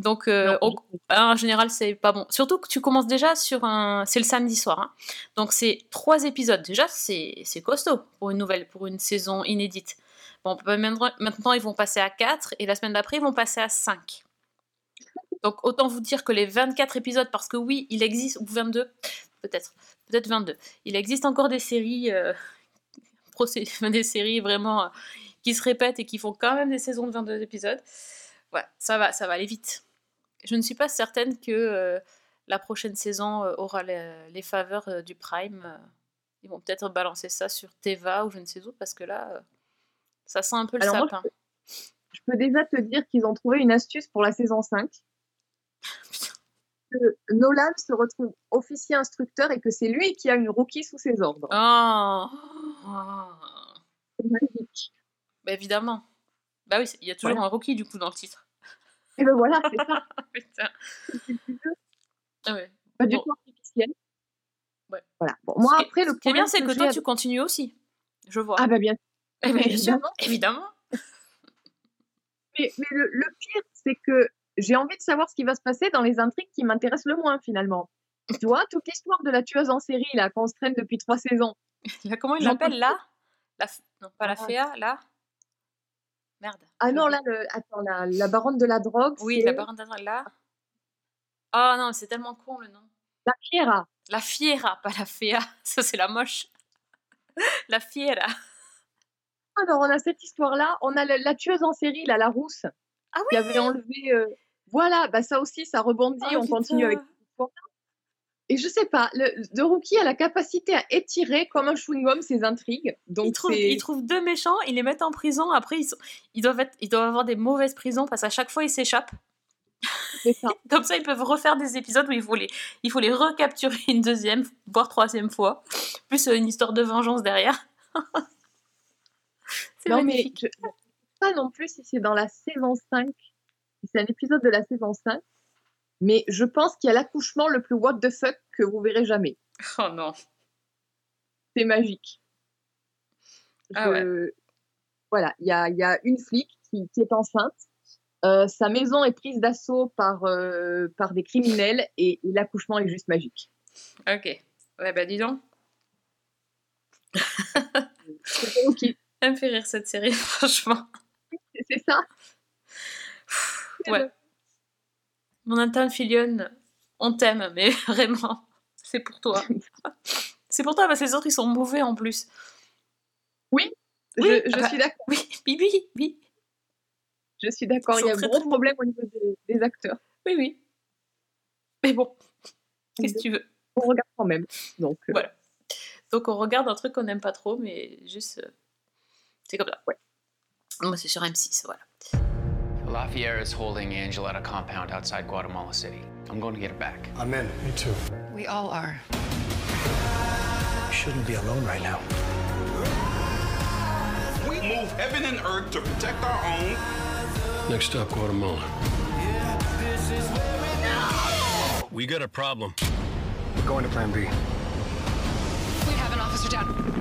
Donc, euh, au- en général, c'est pas bon. Surtout que tu commences déjà sur un. C'est le samedi soir. hein. Donc, c'est trois épisodes. Déjà, c'est costaud pour une nouvelle, pour une saison inédite. Bon, maintenant, maintenant, ils vont passer à 4 et la semaine d'après, ils vont passer à 5. Donc, autant vous dire que les 24 épisodes, parce que oui, il existe, ou 22, peut-être, peut-être 22, il existe encore des séries, euh, des séries vraiment euh, qui se répètent et qui font quand même des saisons de 22 épisodes. Ouais, ça va, ça va aller vite. Je ne suis pas certaine que euh, la prochaine saison aura les, les faveurs du Prime. Ils vont peut-être balancer ça sur Teva ou je ne sais où, parce que là, ça sent un peu le Alors moi, sapin. Je peux déjà te dire qu'ils ont trouvé une astuce pour la saison 5. Que Nolan se retrouve officier instructeur et que c'est lui qui a une rookie sous ses ordres. Oh. C'est magique. Bah évidemment. Bah oui, il y a toujours un rookie du coup dans le titre. Et ben voilà, c'est ça. Putain. Ah ouais. Pas du Bon. tout artificiel. Ouais. Voilà. Bon, moi, Ce après, le Ce qui est bien, c'est que j'ai toi, tu continues aussi. Je vois. Ah, bah bien Eh bien sûr, évidemment. évidemment. Mais, mais le, le pire, c'est que j'ai envie de savoir ce qui va se passer dans les intrigues qui m'intéressent le moins, finalement. Tu vois, toute l'histoire de la tueuse en série, là, qu'on se traîne depuis trois saisons. Là, comment il l'appelle là? la... Non, pas la Ah. Féa, là? Merde. Ah non, là, le, attends, la, la baronne de la drogue, Oui, la baronne d'Adrien, là. Oh non, c'est tellement con le nom. la Fiera. La Fiera, pas la Féa. Ça, c'est la moche. La Fiera. Alors, on a cette histoire-là. On a la, la tueuse en série, là, la rousse, Ah qui oui avait enlevé. euh, Voilà, bah ça aussi, ça rebondit. Oh, on continue avec. Et je sais pas, le, The Rookie a la capacité à étirer comme un chewing-gum ses intrigues. Donc, ils trouvent deux méchants, ils les mettent en prison. Après, ils, sont- ils, doivent être- ils doivent avoir des mauvaises prisons parce qu'à chaque fois, ils s'échappent. c'est ça. Comme ça, ils peuvent refaire des épisodes où il faut les, il faut les recapturer une deuxième, voire troisième fois. Plus euh, une histoire de vengeance derrière. c'est Non, mais magnifique. je ne sais pas non plus si c'est dans la saison 5, si c'est un épisode de la saison 5, mais je pense qu'il y a l'accouchement le plus what the fuck que vous verrez jamais. Oh non. C'est magique. Ah Je- Voilà, il y a, il y a une flic qui, qui est enceinte. Euh, sa maison est prise d'assaut par, euh, par des criminels et, et l'accouchement est juste magique. Ok. Ouais, bah dis donc. C'est ok, Elle me fait rire cette série, franchement. c'est ça. Ouais. Mon interne Filion, on t'aime, mais vraiment, c'est pour toi. C'est pour toi parce que les autres ils sont mauvais en plus. Oui, Oui, je, je ah bah- suis d'accord. Oui, oui, oui, oui, Je suis d'accord. Il y a un gros très problème au niveau des, des acteurs. oui, oui. Mais bon, qu'est-ce que tu veux? On regarde quand même. Donc, euh, Voilà. Donc on regarde un truc qu'on n'aime pas trop, mais juste. euh, C'est comme ça. Ouais. Moi c'est sur M6, voilà. Lafayette is holding Angela at a compound outside Guatemala City. I'm going to get her back. I'm in. Me too. We all are. You shouldn't be alone right now. We move heaven and earth to protect our own. Next stop, Guatemala. We got a problem. We're going to Plan B. We have an officer down.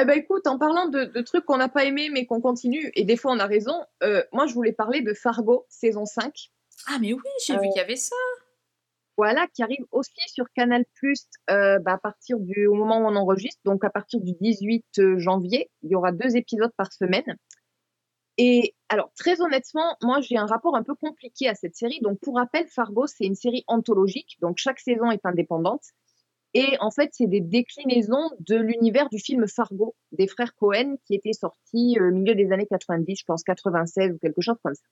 Eh ben écoute, en parlant de, de trucs qu'on n'a pas aimés mais qu'on continue, et des fois on a raison, euh, moi je voulais parler de Fargo saison 5, Ah mais oui, j'ai vu Euh, qu'il y avait ça. voilà, qui arrive aussi sur Canal Plus à partir du au moment où on enregistre, donc à partir du 18 janvier, il y aura deux épisodes par semaine. Et alors très honnêtement, moi j'ai un rapport un peu compliqué à cette série. Donc pour rappel, Fargo c'est une série anthologique, donc chaque saison est indépendante. Et en fait, c'est des déclinaisons de l'univers du film Fargo des frères Cohen qui était sorti euh, au milieu des années 90, je pense 96 ou quelque chose comme ça.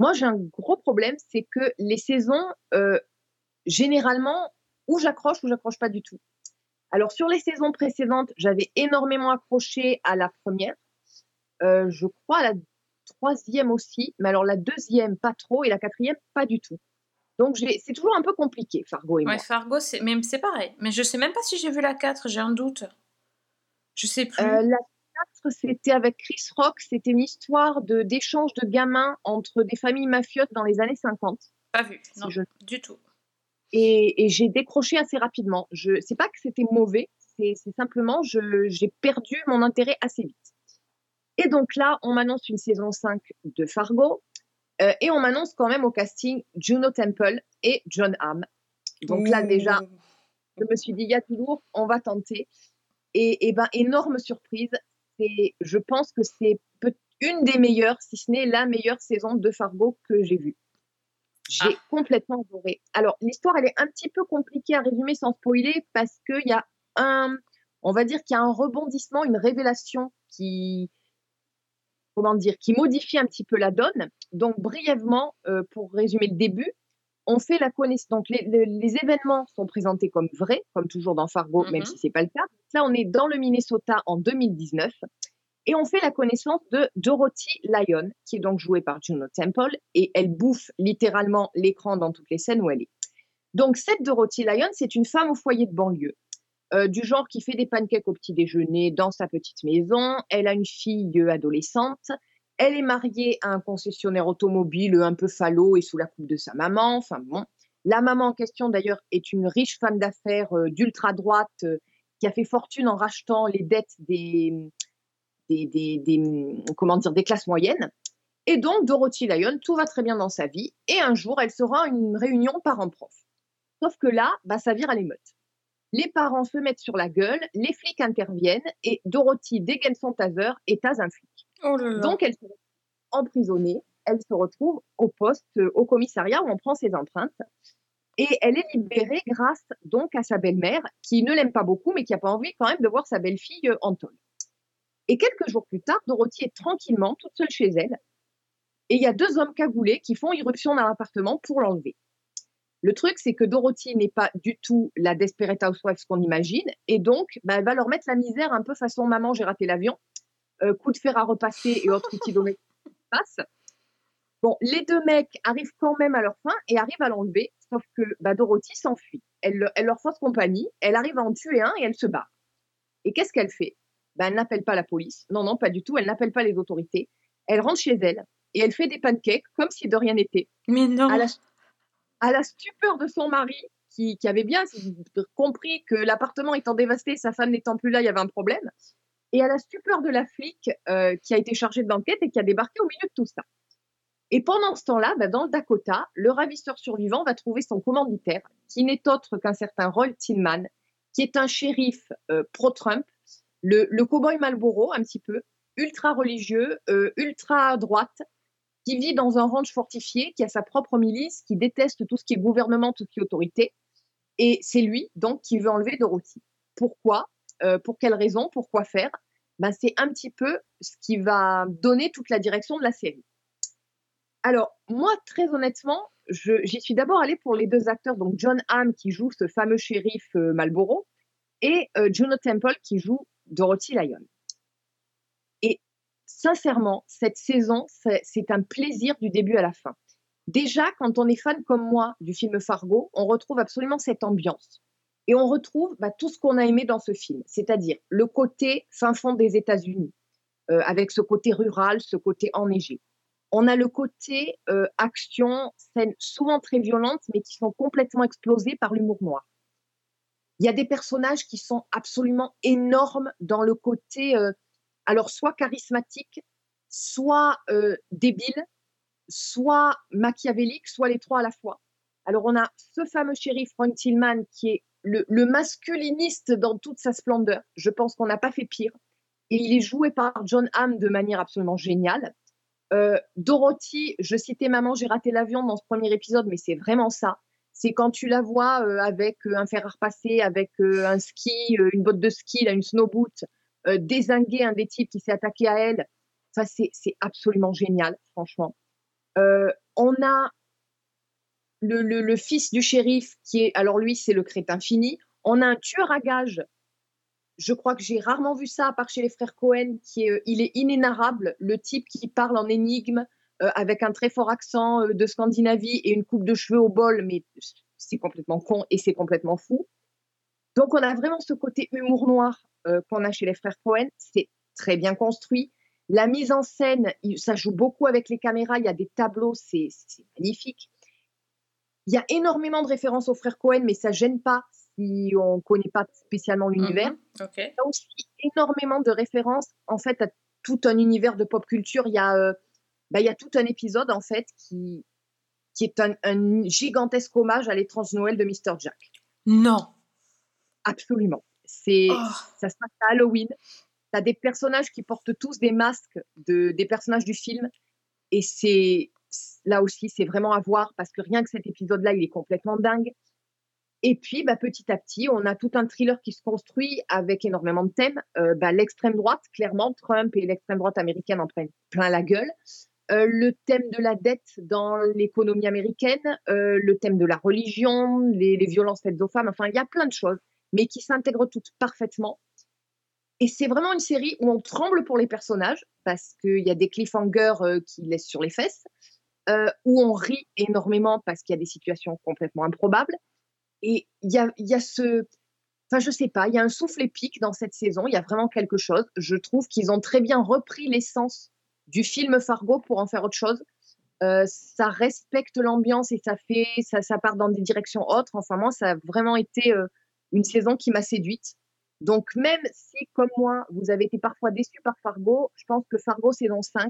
Moi, j'ai un gros problème, c'est que les saisons, euh, généralement, ou j'accroche ou j'accroche pas du tout. Alors sur les saisons précédentes, j'avais énormément accroché à la première. Euh, je crois à la troisième aussi, mais alors la deuxième pas trop et la quatrième pas du tout. Donc c'est toujours un peu compliqué, Fargo et moi. Ouais, Fargo, c'est pareil. Mais je sais même pas si j'ai vu la 4, j'ai un doute. Je sais plus. Euh, la 4, c'était avec Chris Rock, c'était une histoire de d'échange de gamins entre des familles mafieuses dans les années 50. Pas vu, si non, je- du tout. Et, et j'ai décroché assez rapidement. Je c'est pas que c'était mauvais, c'est simplement j'ai perdu mon intérêt assez vite. Et donc là, on m'annonce une saison 5 de Fargo euh, et on m'annonce quand même au casting Juno Temple et John Hamm. Donc là déjà, je me suis dit, il y a du lourd, on va tenter. Et, et ben, énorme surprise. C'est, je pense que c'est une des meilleures, si ce n'est la meilleure saison de Fargo que j'ai vue. J'ai Ah. complètement adoré. Alors, l'histoire, elle est un petit peu compliquée à résumer sans spoiler parce qu'il y a un, on va dire qu'il y a un rebondissement, une révélation qui, comment dire, qui modifie un petit peu la donne. Donc, brièvement, euh, pour résumer le début, on fait la connaissance. Donc, les, les- les événements sont présentés comme vrais, comme toujours dans Fargo, même Mhm. si c'est pas le cas. Là, on est dans le Minnesota en 2019. Et on fait la connaissance de Dorothy Lyon, qui est donc jouée par Juno Temple, et elle bouffe littéralement l'écran dans toutes les scènes où elle est. Donc cette Dorothy Lyon, c'est une femme au foyer de banlieue, euh, du genre qui fait des pancakes au petit déjeuner dans sa petite maison. Elle a une fille adolescente. Elle est mariée à un concessionnaire automobile un peu falot et sous la coupe de sa maman. Enfin bon. La maman en question, d'ailleurs, est une riche femme d'affaires euh, d'ultra-droite euh, qui a fait fortune en rachetant les dettes des, dire, des classes moyennes. Et donc, Dorothy Lyon, tout va très bien dans sa vie. Et un jour, elle sera à une réunion parents-prof. Sauf que là, bah, ça vire à l'émeute. Les parents se mettent sur la gueule, les flics interviennent et Dorothy dégaine son taser et tase un flic. Oh là là. Donc, elle se retrouve emprisonnée. Elle se retrouve au poste, euh, au commissariat où on prend ses empreintes. Et elle est libérée grâce donc à sa belle-mère, qui ne l'aime pas beaucoup, mais qui n'a pas envie quand même de voir sa belle-fille euh, en tôle. Et quelques jours plus tard, Dorothy est tranquillement toute seule chez elle. Et il y a deux hommes cagoulés qui font irruption dans l'appartement pour l'enlever. Le truc, c'est que Dorothy n'est pas du tout la Desperate Housewives qu'on imagine. Et donc, bah, elle va leur mettre la misère un peu façon maman, j'ai raté l'avion, euh, coup de fer à repasser et autres outils domestiques passent. Bon, les deux mecs arrivent quand même à leur fin et arrivent à l'enlever, sauf que bah, Dorothy s'enfuit. Elle, elle leur fausse compagnie, elle arrive à en tuer un et elle se barre. Et qu'est-ce qu'elle fait? Bah, Elle n'appelle pas la police. Non, non, pas du tout. Elle n'appelle pas les autorités. Elle rentre chez elle et elle fait des pancakes comme si de rien n'était. Mais non. À la, à la stupeur de son mari, qui, qui avait bien compris que l'appartement étant dévasté, sa femme n'étant plus là, il y avait un problème. Et à la stupeur de la flic euh, qui a été chargée de l'enquête et qui a débarqué au milieu de tout ça. Et pendant ce temps-là, bah, dans le Dakota, le ravisseur survivant va trouver son commanditaire, qui n'est autre qu'un certain Roy Tillman, qui est un shérif euh, pro-Trump, le, le cow-boy Marlboro un petit peu, ultra religieux, euh, ultra droite, qui vit dans un ranch fortifié, qui a sa propre milice, qui déteste tout ce qui est gouvernement, tout ce qui est autorité. Et c'est lui, donc, qui veut enlever Dorothy. Pourquoi? Euh, Pour quelle raison? Pourquoi faire? Ben, C'est un petit peu ce qui va donner toute la direction de la série. Alors, moi, très honnêtement, j'y suis d'abord allée pour les deux acteurs, donc John Hamm qui joue ce fameux shérif euh, Marlboro et euh, Juno Temple qui joue Dorothy Lyon. Sincèrement, cette saison, c'est c'est un plaisir du début à la fin. Déjà, quand on est fan comme moi du film Fargo, on retrouve absolument cette ambiance. Et on retrouve bah, tout ce qu'on a aimé dans ce film, c'est-à-dire le côté fin fond des États-Unis, euh, avec ce côté rural, ce côté enneigé. On a le côté euh, action, scènes souvent très violentes, mais qui sont complètement explosées par l'humour noir. Il y a des personnages qui sont absolument énormes dans le côté, euh, alors soit charismatique, soit euh, débile, soit machiavélique, soit les trois à la fois. Alors on a ce fameux shérif Frank Tillman qui est le, masculiniste dans toute sa splendeur. Je pense qu'on n'a pas fait pire. Et il est joué par John Hamm de manière absolument géniale. Euh, Dorothy, je citais Maman, j'ai raté l'avion dans ce premier épisode, mais c'est vraiment ça. C'est quand tu la vois euh, avec un fer à repasser, avec un ski, une botte de ski, là, une snow boot, euh, désinguer un des types qui s'est attaqué à elle. Enfin, c'est absolument génial, franchement. Euh, on a le, fils du shérif qui est, alors lui, c'est le crétin fini. On a un tueur à gages. Je crois que j'ai rarement vu ça, à part chez les frères Cohen, qui est, euh, il est inénarrable. Le type qui parle en énigme, avec un très fort accent de Scandinavie et une coupe de cheveux au bol, mais c'est complètement con et c'est complètement fou. Donc on a vraiment ce côté humour noir euh, qu'on a chez les frères Cohen. C'est très bien construit. La mise en scène, ça joue beaucoup avec les caméras. Il y a des tableaux, c'est magnifique. Il y a énormément de références aux frères Cohen, mais ça gêne pas si on ne connaît pas spécialement l'univers. Mhm, Ok. Il y a aussi énormément de références en fait à tout un univers de pop culture. Il y a, euh, bah, il y a tout un épisode en fait qui, qui est un, un gigantesque hommage à l'étrange Noël de Mr. Jack. Non. Absolument. C'est, Oh. ça se passe à Halloween. Tu as des personnages qui portent tous des masques de, des personnages du film. Et c'est là aussi, c'est vraiment à voir parce que rien que cet épisode-là, il est complètement dingue. Et puis, bah, petit à petit, on a tout un thriller qui se construit avec énormément de thèmes. Euh, bah, l'extrême droite, clairement, Trump et l'extrême droite américaine en prennent plein la gueule. Euh, le thème de la dette dans l'économie américaine, euh, le thème de la religion, les, les violences faites aux femmes, enfin, il y a plein de choses, mais qui s'intègrent toutes parfaitement. Et c'est vraiment une série où on tremble pour les personnages parce qu'il y a des cliffhangers euh, qui laissent sur les fesses, euh, où on rit énormément parce qu'il y a des situations complètement improbables. Et il y a, y a ce. Enfin, je sais pas, il y a un souffle épique dans cette saison, il y a vraiment quelque chose. Je trouve qu'ils ont très bien repris l'essence du film Fargo pour en faire autre chose. Euh, ça respecte l'ambiance et ça fait, ça, ça part dans des directions autres. Enfin, moi, ça a vraiment été euh, une saison qui m'a séduite. Donc, même si, comme moi, vous avez été parfois déçu par Fargo, je pense que Fargo saison 5,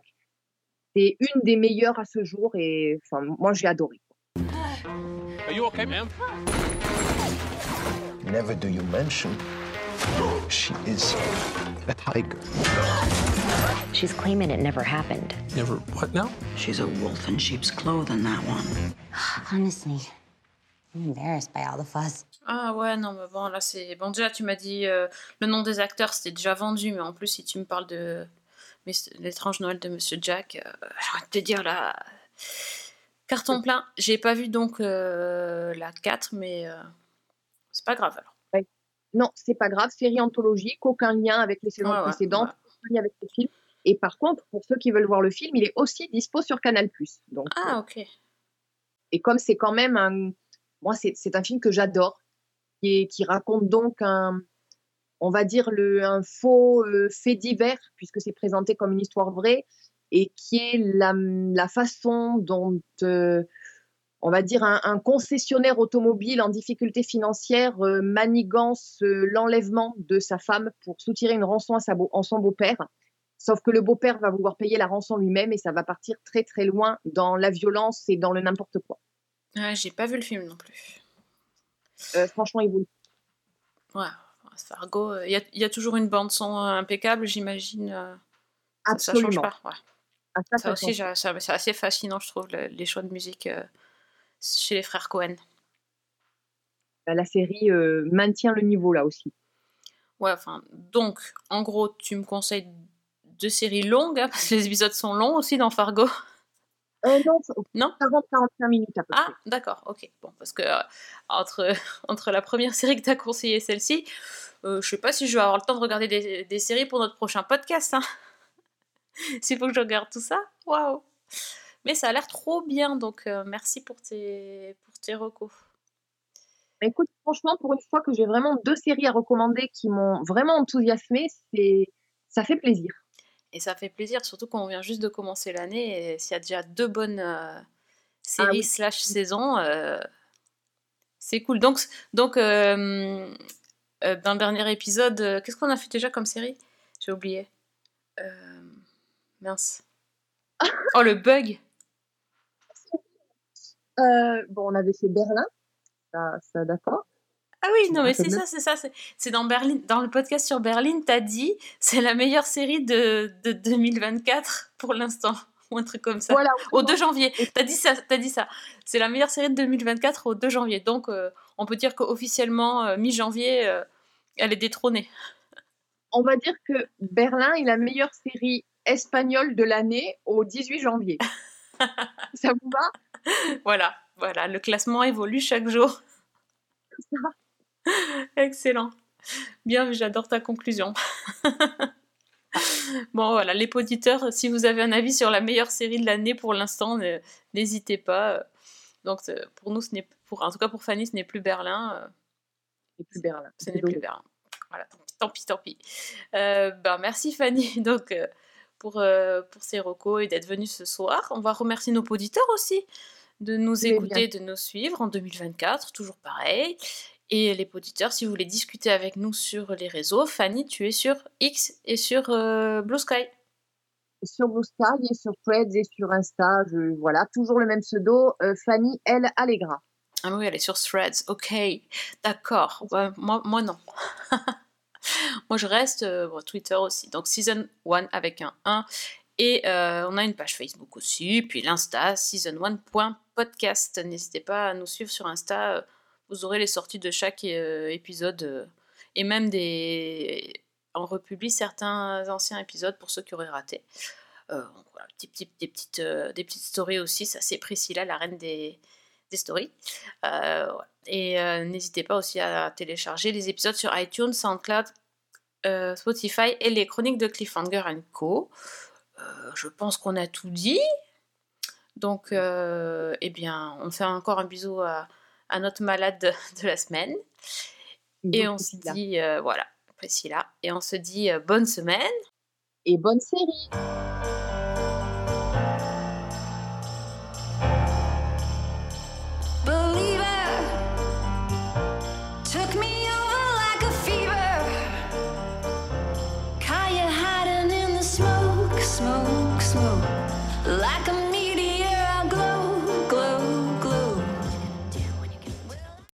c'est une des meilleures à ce jour et enfin, moi, j'ai adoré. Are you okay, ma'am? Never do you mention she is a tiger. She's claiming it never happened. Never what now? She's a wolf in sheep's clothing, that one. Honestly, I'm embarrassed by all the fuss. Ah ouais, non, mais bon, là c'est. Bon, déjà, tu m'as dit euh, le nom des acteurs, c'était déjà vendu, mais en plus, si tu me parles de mais l'étrange Noël de Monsieur Jack, euh, j'ai envie de te dire là. Carton plein. J'ai pas vu donc euh, la 4, mais euh, c'est pas grave alors. Non, c'est pas grave, série anthologique, aucun lien avec les saisons Ouais, ouais, précédentes, aucun lien avec le film. Et par contre, pour ceux qui veulent voir le film, il est aussi dispo sur Canal+. Donc, Ah, ok. Et comme c'est quand même un, moi c'est c'est un film que j'adore, qui raconte donc un, on va dire le un faux euh, fait divers puisque c'est présenté comme une histoire vraie et qui est la, façon dont euh, on va dire un, concessionnaire automobile en difficulté financière euh, manigance l'enlèvement de sa femme pour soutirer une rançon à, en son beau-père. Sauf que le beau-père va vouloir payer la rançon lui-même et ça va partir très très loin dans la violence et dans le n'importe quoi. Ouais, j'ai pas vu le film non plus. Euh, franchement, il vaut Ouais, Fargo, il y, a- y a toujours une bande-son euh, impeccable, j'imagine. euh, ça- Ça change Absolument. pas. ouais. Ah, ça, aussi, c'est assez fascinant, je trouve, le- les choix de musique chez les frères Cohen. Bah, la série euh, maintient le niveau là aussi. Ouais, enfin, donc, en gros, tu me conseilles deux séries longues, hein, parce que les épisodes sont longs aussi dans Fargo. Euh, non, Non 40-45 minutes à peu Ah, d'accord, ok. Bon, parce que euh, entre, entre la première série que tu as conseillée et celle-ci, euh, je sais pas si je vais avoir le temps de regarder des, des séries pour notre prochain podcast. Hein. S'il faut que je regarde tout ça, waouh! Mais ça a l'air trop bien, donc euh, merci pour tes, pour tes recos. Mais Écoute, franchement, pour une fois que j'ai vraiment deux séries à recommander qui m'ont vraiment enthousiasmé, c'est ça fait plaisir. Et ça fait plaisir, surtout quand on vient juste de commencer l'année, et s'il y a déjà deux bonnes euh, séries oui. slash saisons, euh, c'est cool. Donc, donc euh, dans le dernier épisode, qu'est-ce qu'on a fait déjà comme série? J'ai oublié. Mince. Oh, le bug bon, on avait fait Berlin, ça, ça d'accord. Ah oui, non, mais c'est ça, c'est ça. c'est- C'est dans Berlin, dans le podcast sur Berlin, t'as dit c'est la meilleure série de, de 2024 pour l'instant, ou un truc comme ça. Voilà, Au 2 janvier. T'as dit ça, t'as dit ça. C'est la meilleure série de 2024 au 2 janvier. Donc, euh, on peut dire qu'officiellement, euh, mi-janvier, euh, elle est détrônée. on va dire que Berlin est la meilleure série espagnole de l'année au 18 janvier. ça vous va? Voilà, voilà. Le classement évolue chaque jour. Excellent. Bien j'adore ta conclusion. bon, voilà, les auditeurs, si vous avez un avis sur la meilleure série de l'année pour l'instant, ne- n'hésitez pas. Donc, euh, pour nous, ce n'est pour, en tout cas pour Fanny, ce n'est plus Berlin. euh, C'est plus Berlin. Ce n'est plus Berlin. Voilà, tant pis, tant pis. Tant pis. Euh, ben, merci Fanny donc, euh, pour, euh, pour ces recos et d'être venue ce soir. On va remercier nos auditeurs aussi de nous écouter, bien. de nous suivre en 2024, toujours pareil. Et les auditeurs, si vous voulez discuter avec nous sur les réseaux, Fanny, tu es sur X et sur euh, Blue Sky. Sur Blue Sky et sur Threads et sur Insta, je, voilà, toujours le même pseudo, euh, Fanny L. Allegra. Ah oui, elle est sur Threads. Ok, d'accord. Ouais, moi, moi, non. moi, je reste euh, Twitter aussi. Donc, Season 1 avec un 1. Et euh, on a une page Facebook aussi. Puis l'Insta, season1.podcast. N'hésitez pas à nous suivre sur Insta. Vous aurez les sorties de chaque euh, épisode. euh, et même des... On republie certains anciens épisodes pour ceux qui auraient raté. Euh, voilà, des, petites, des petites stories aussi. Ça, c'est Priscilla, la reine des, des stories. Et n'hésitez pas aussi à télécharger les épisodes sur iTunes, SoundCloud Spotify et les chroniques de Cliffhanger Co. Je pense qu'on a tout dit. Donc, eh bien, on fait encore un bisou à, à notre malade de, de la semaine. Et on se dit, euh, voilà, Priscilla. Et on se dit euh, bonne semaine. Et bonne série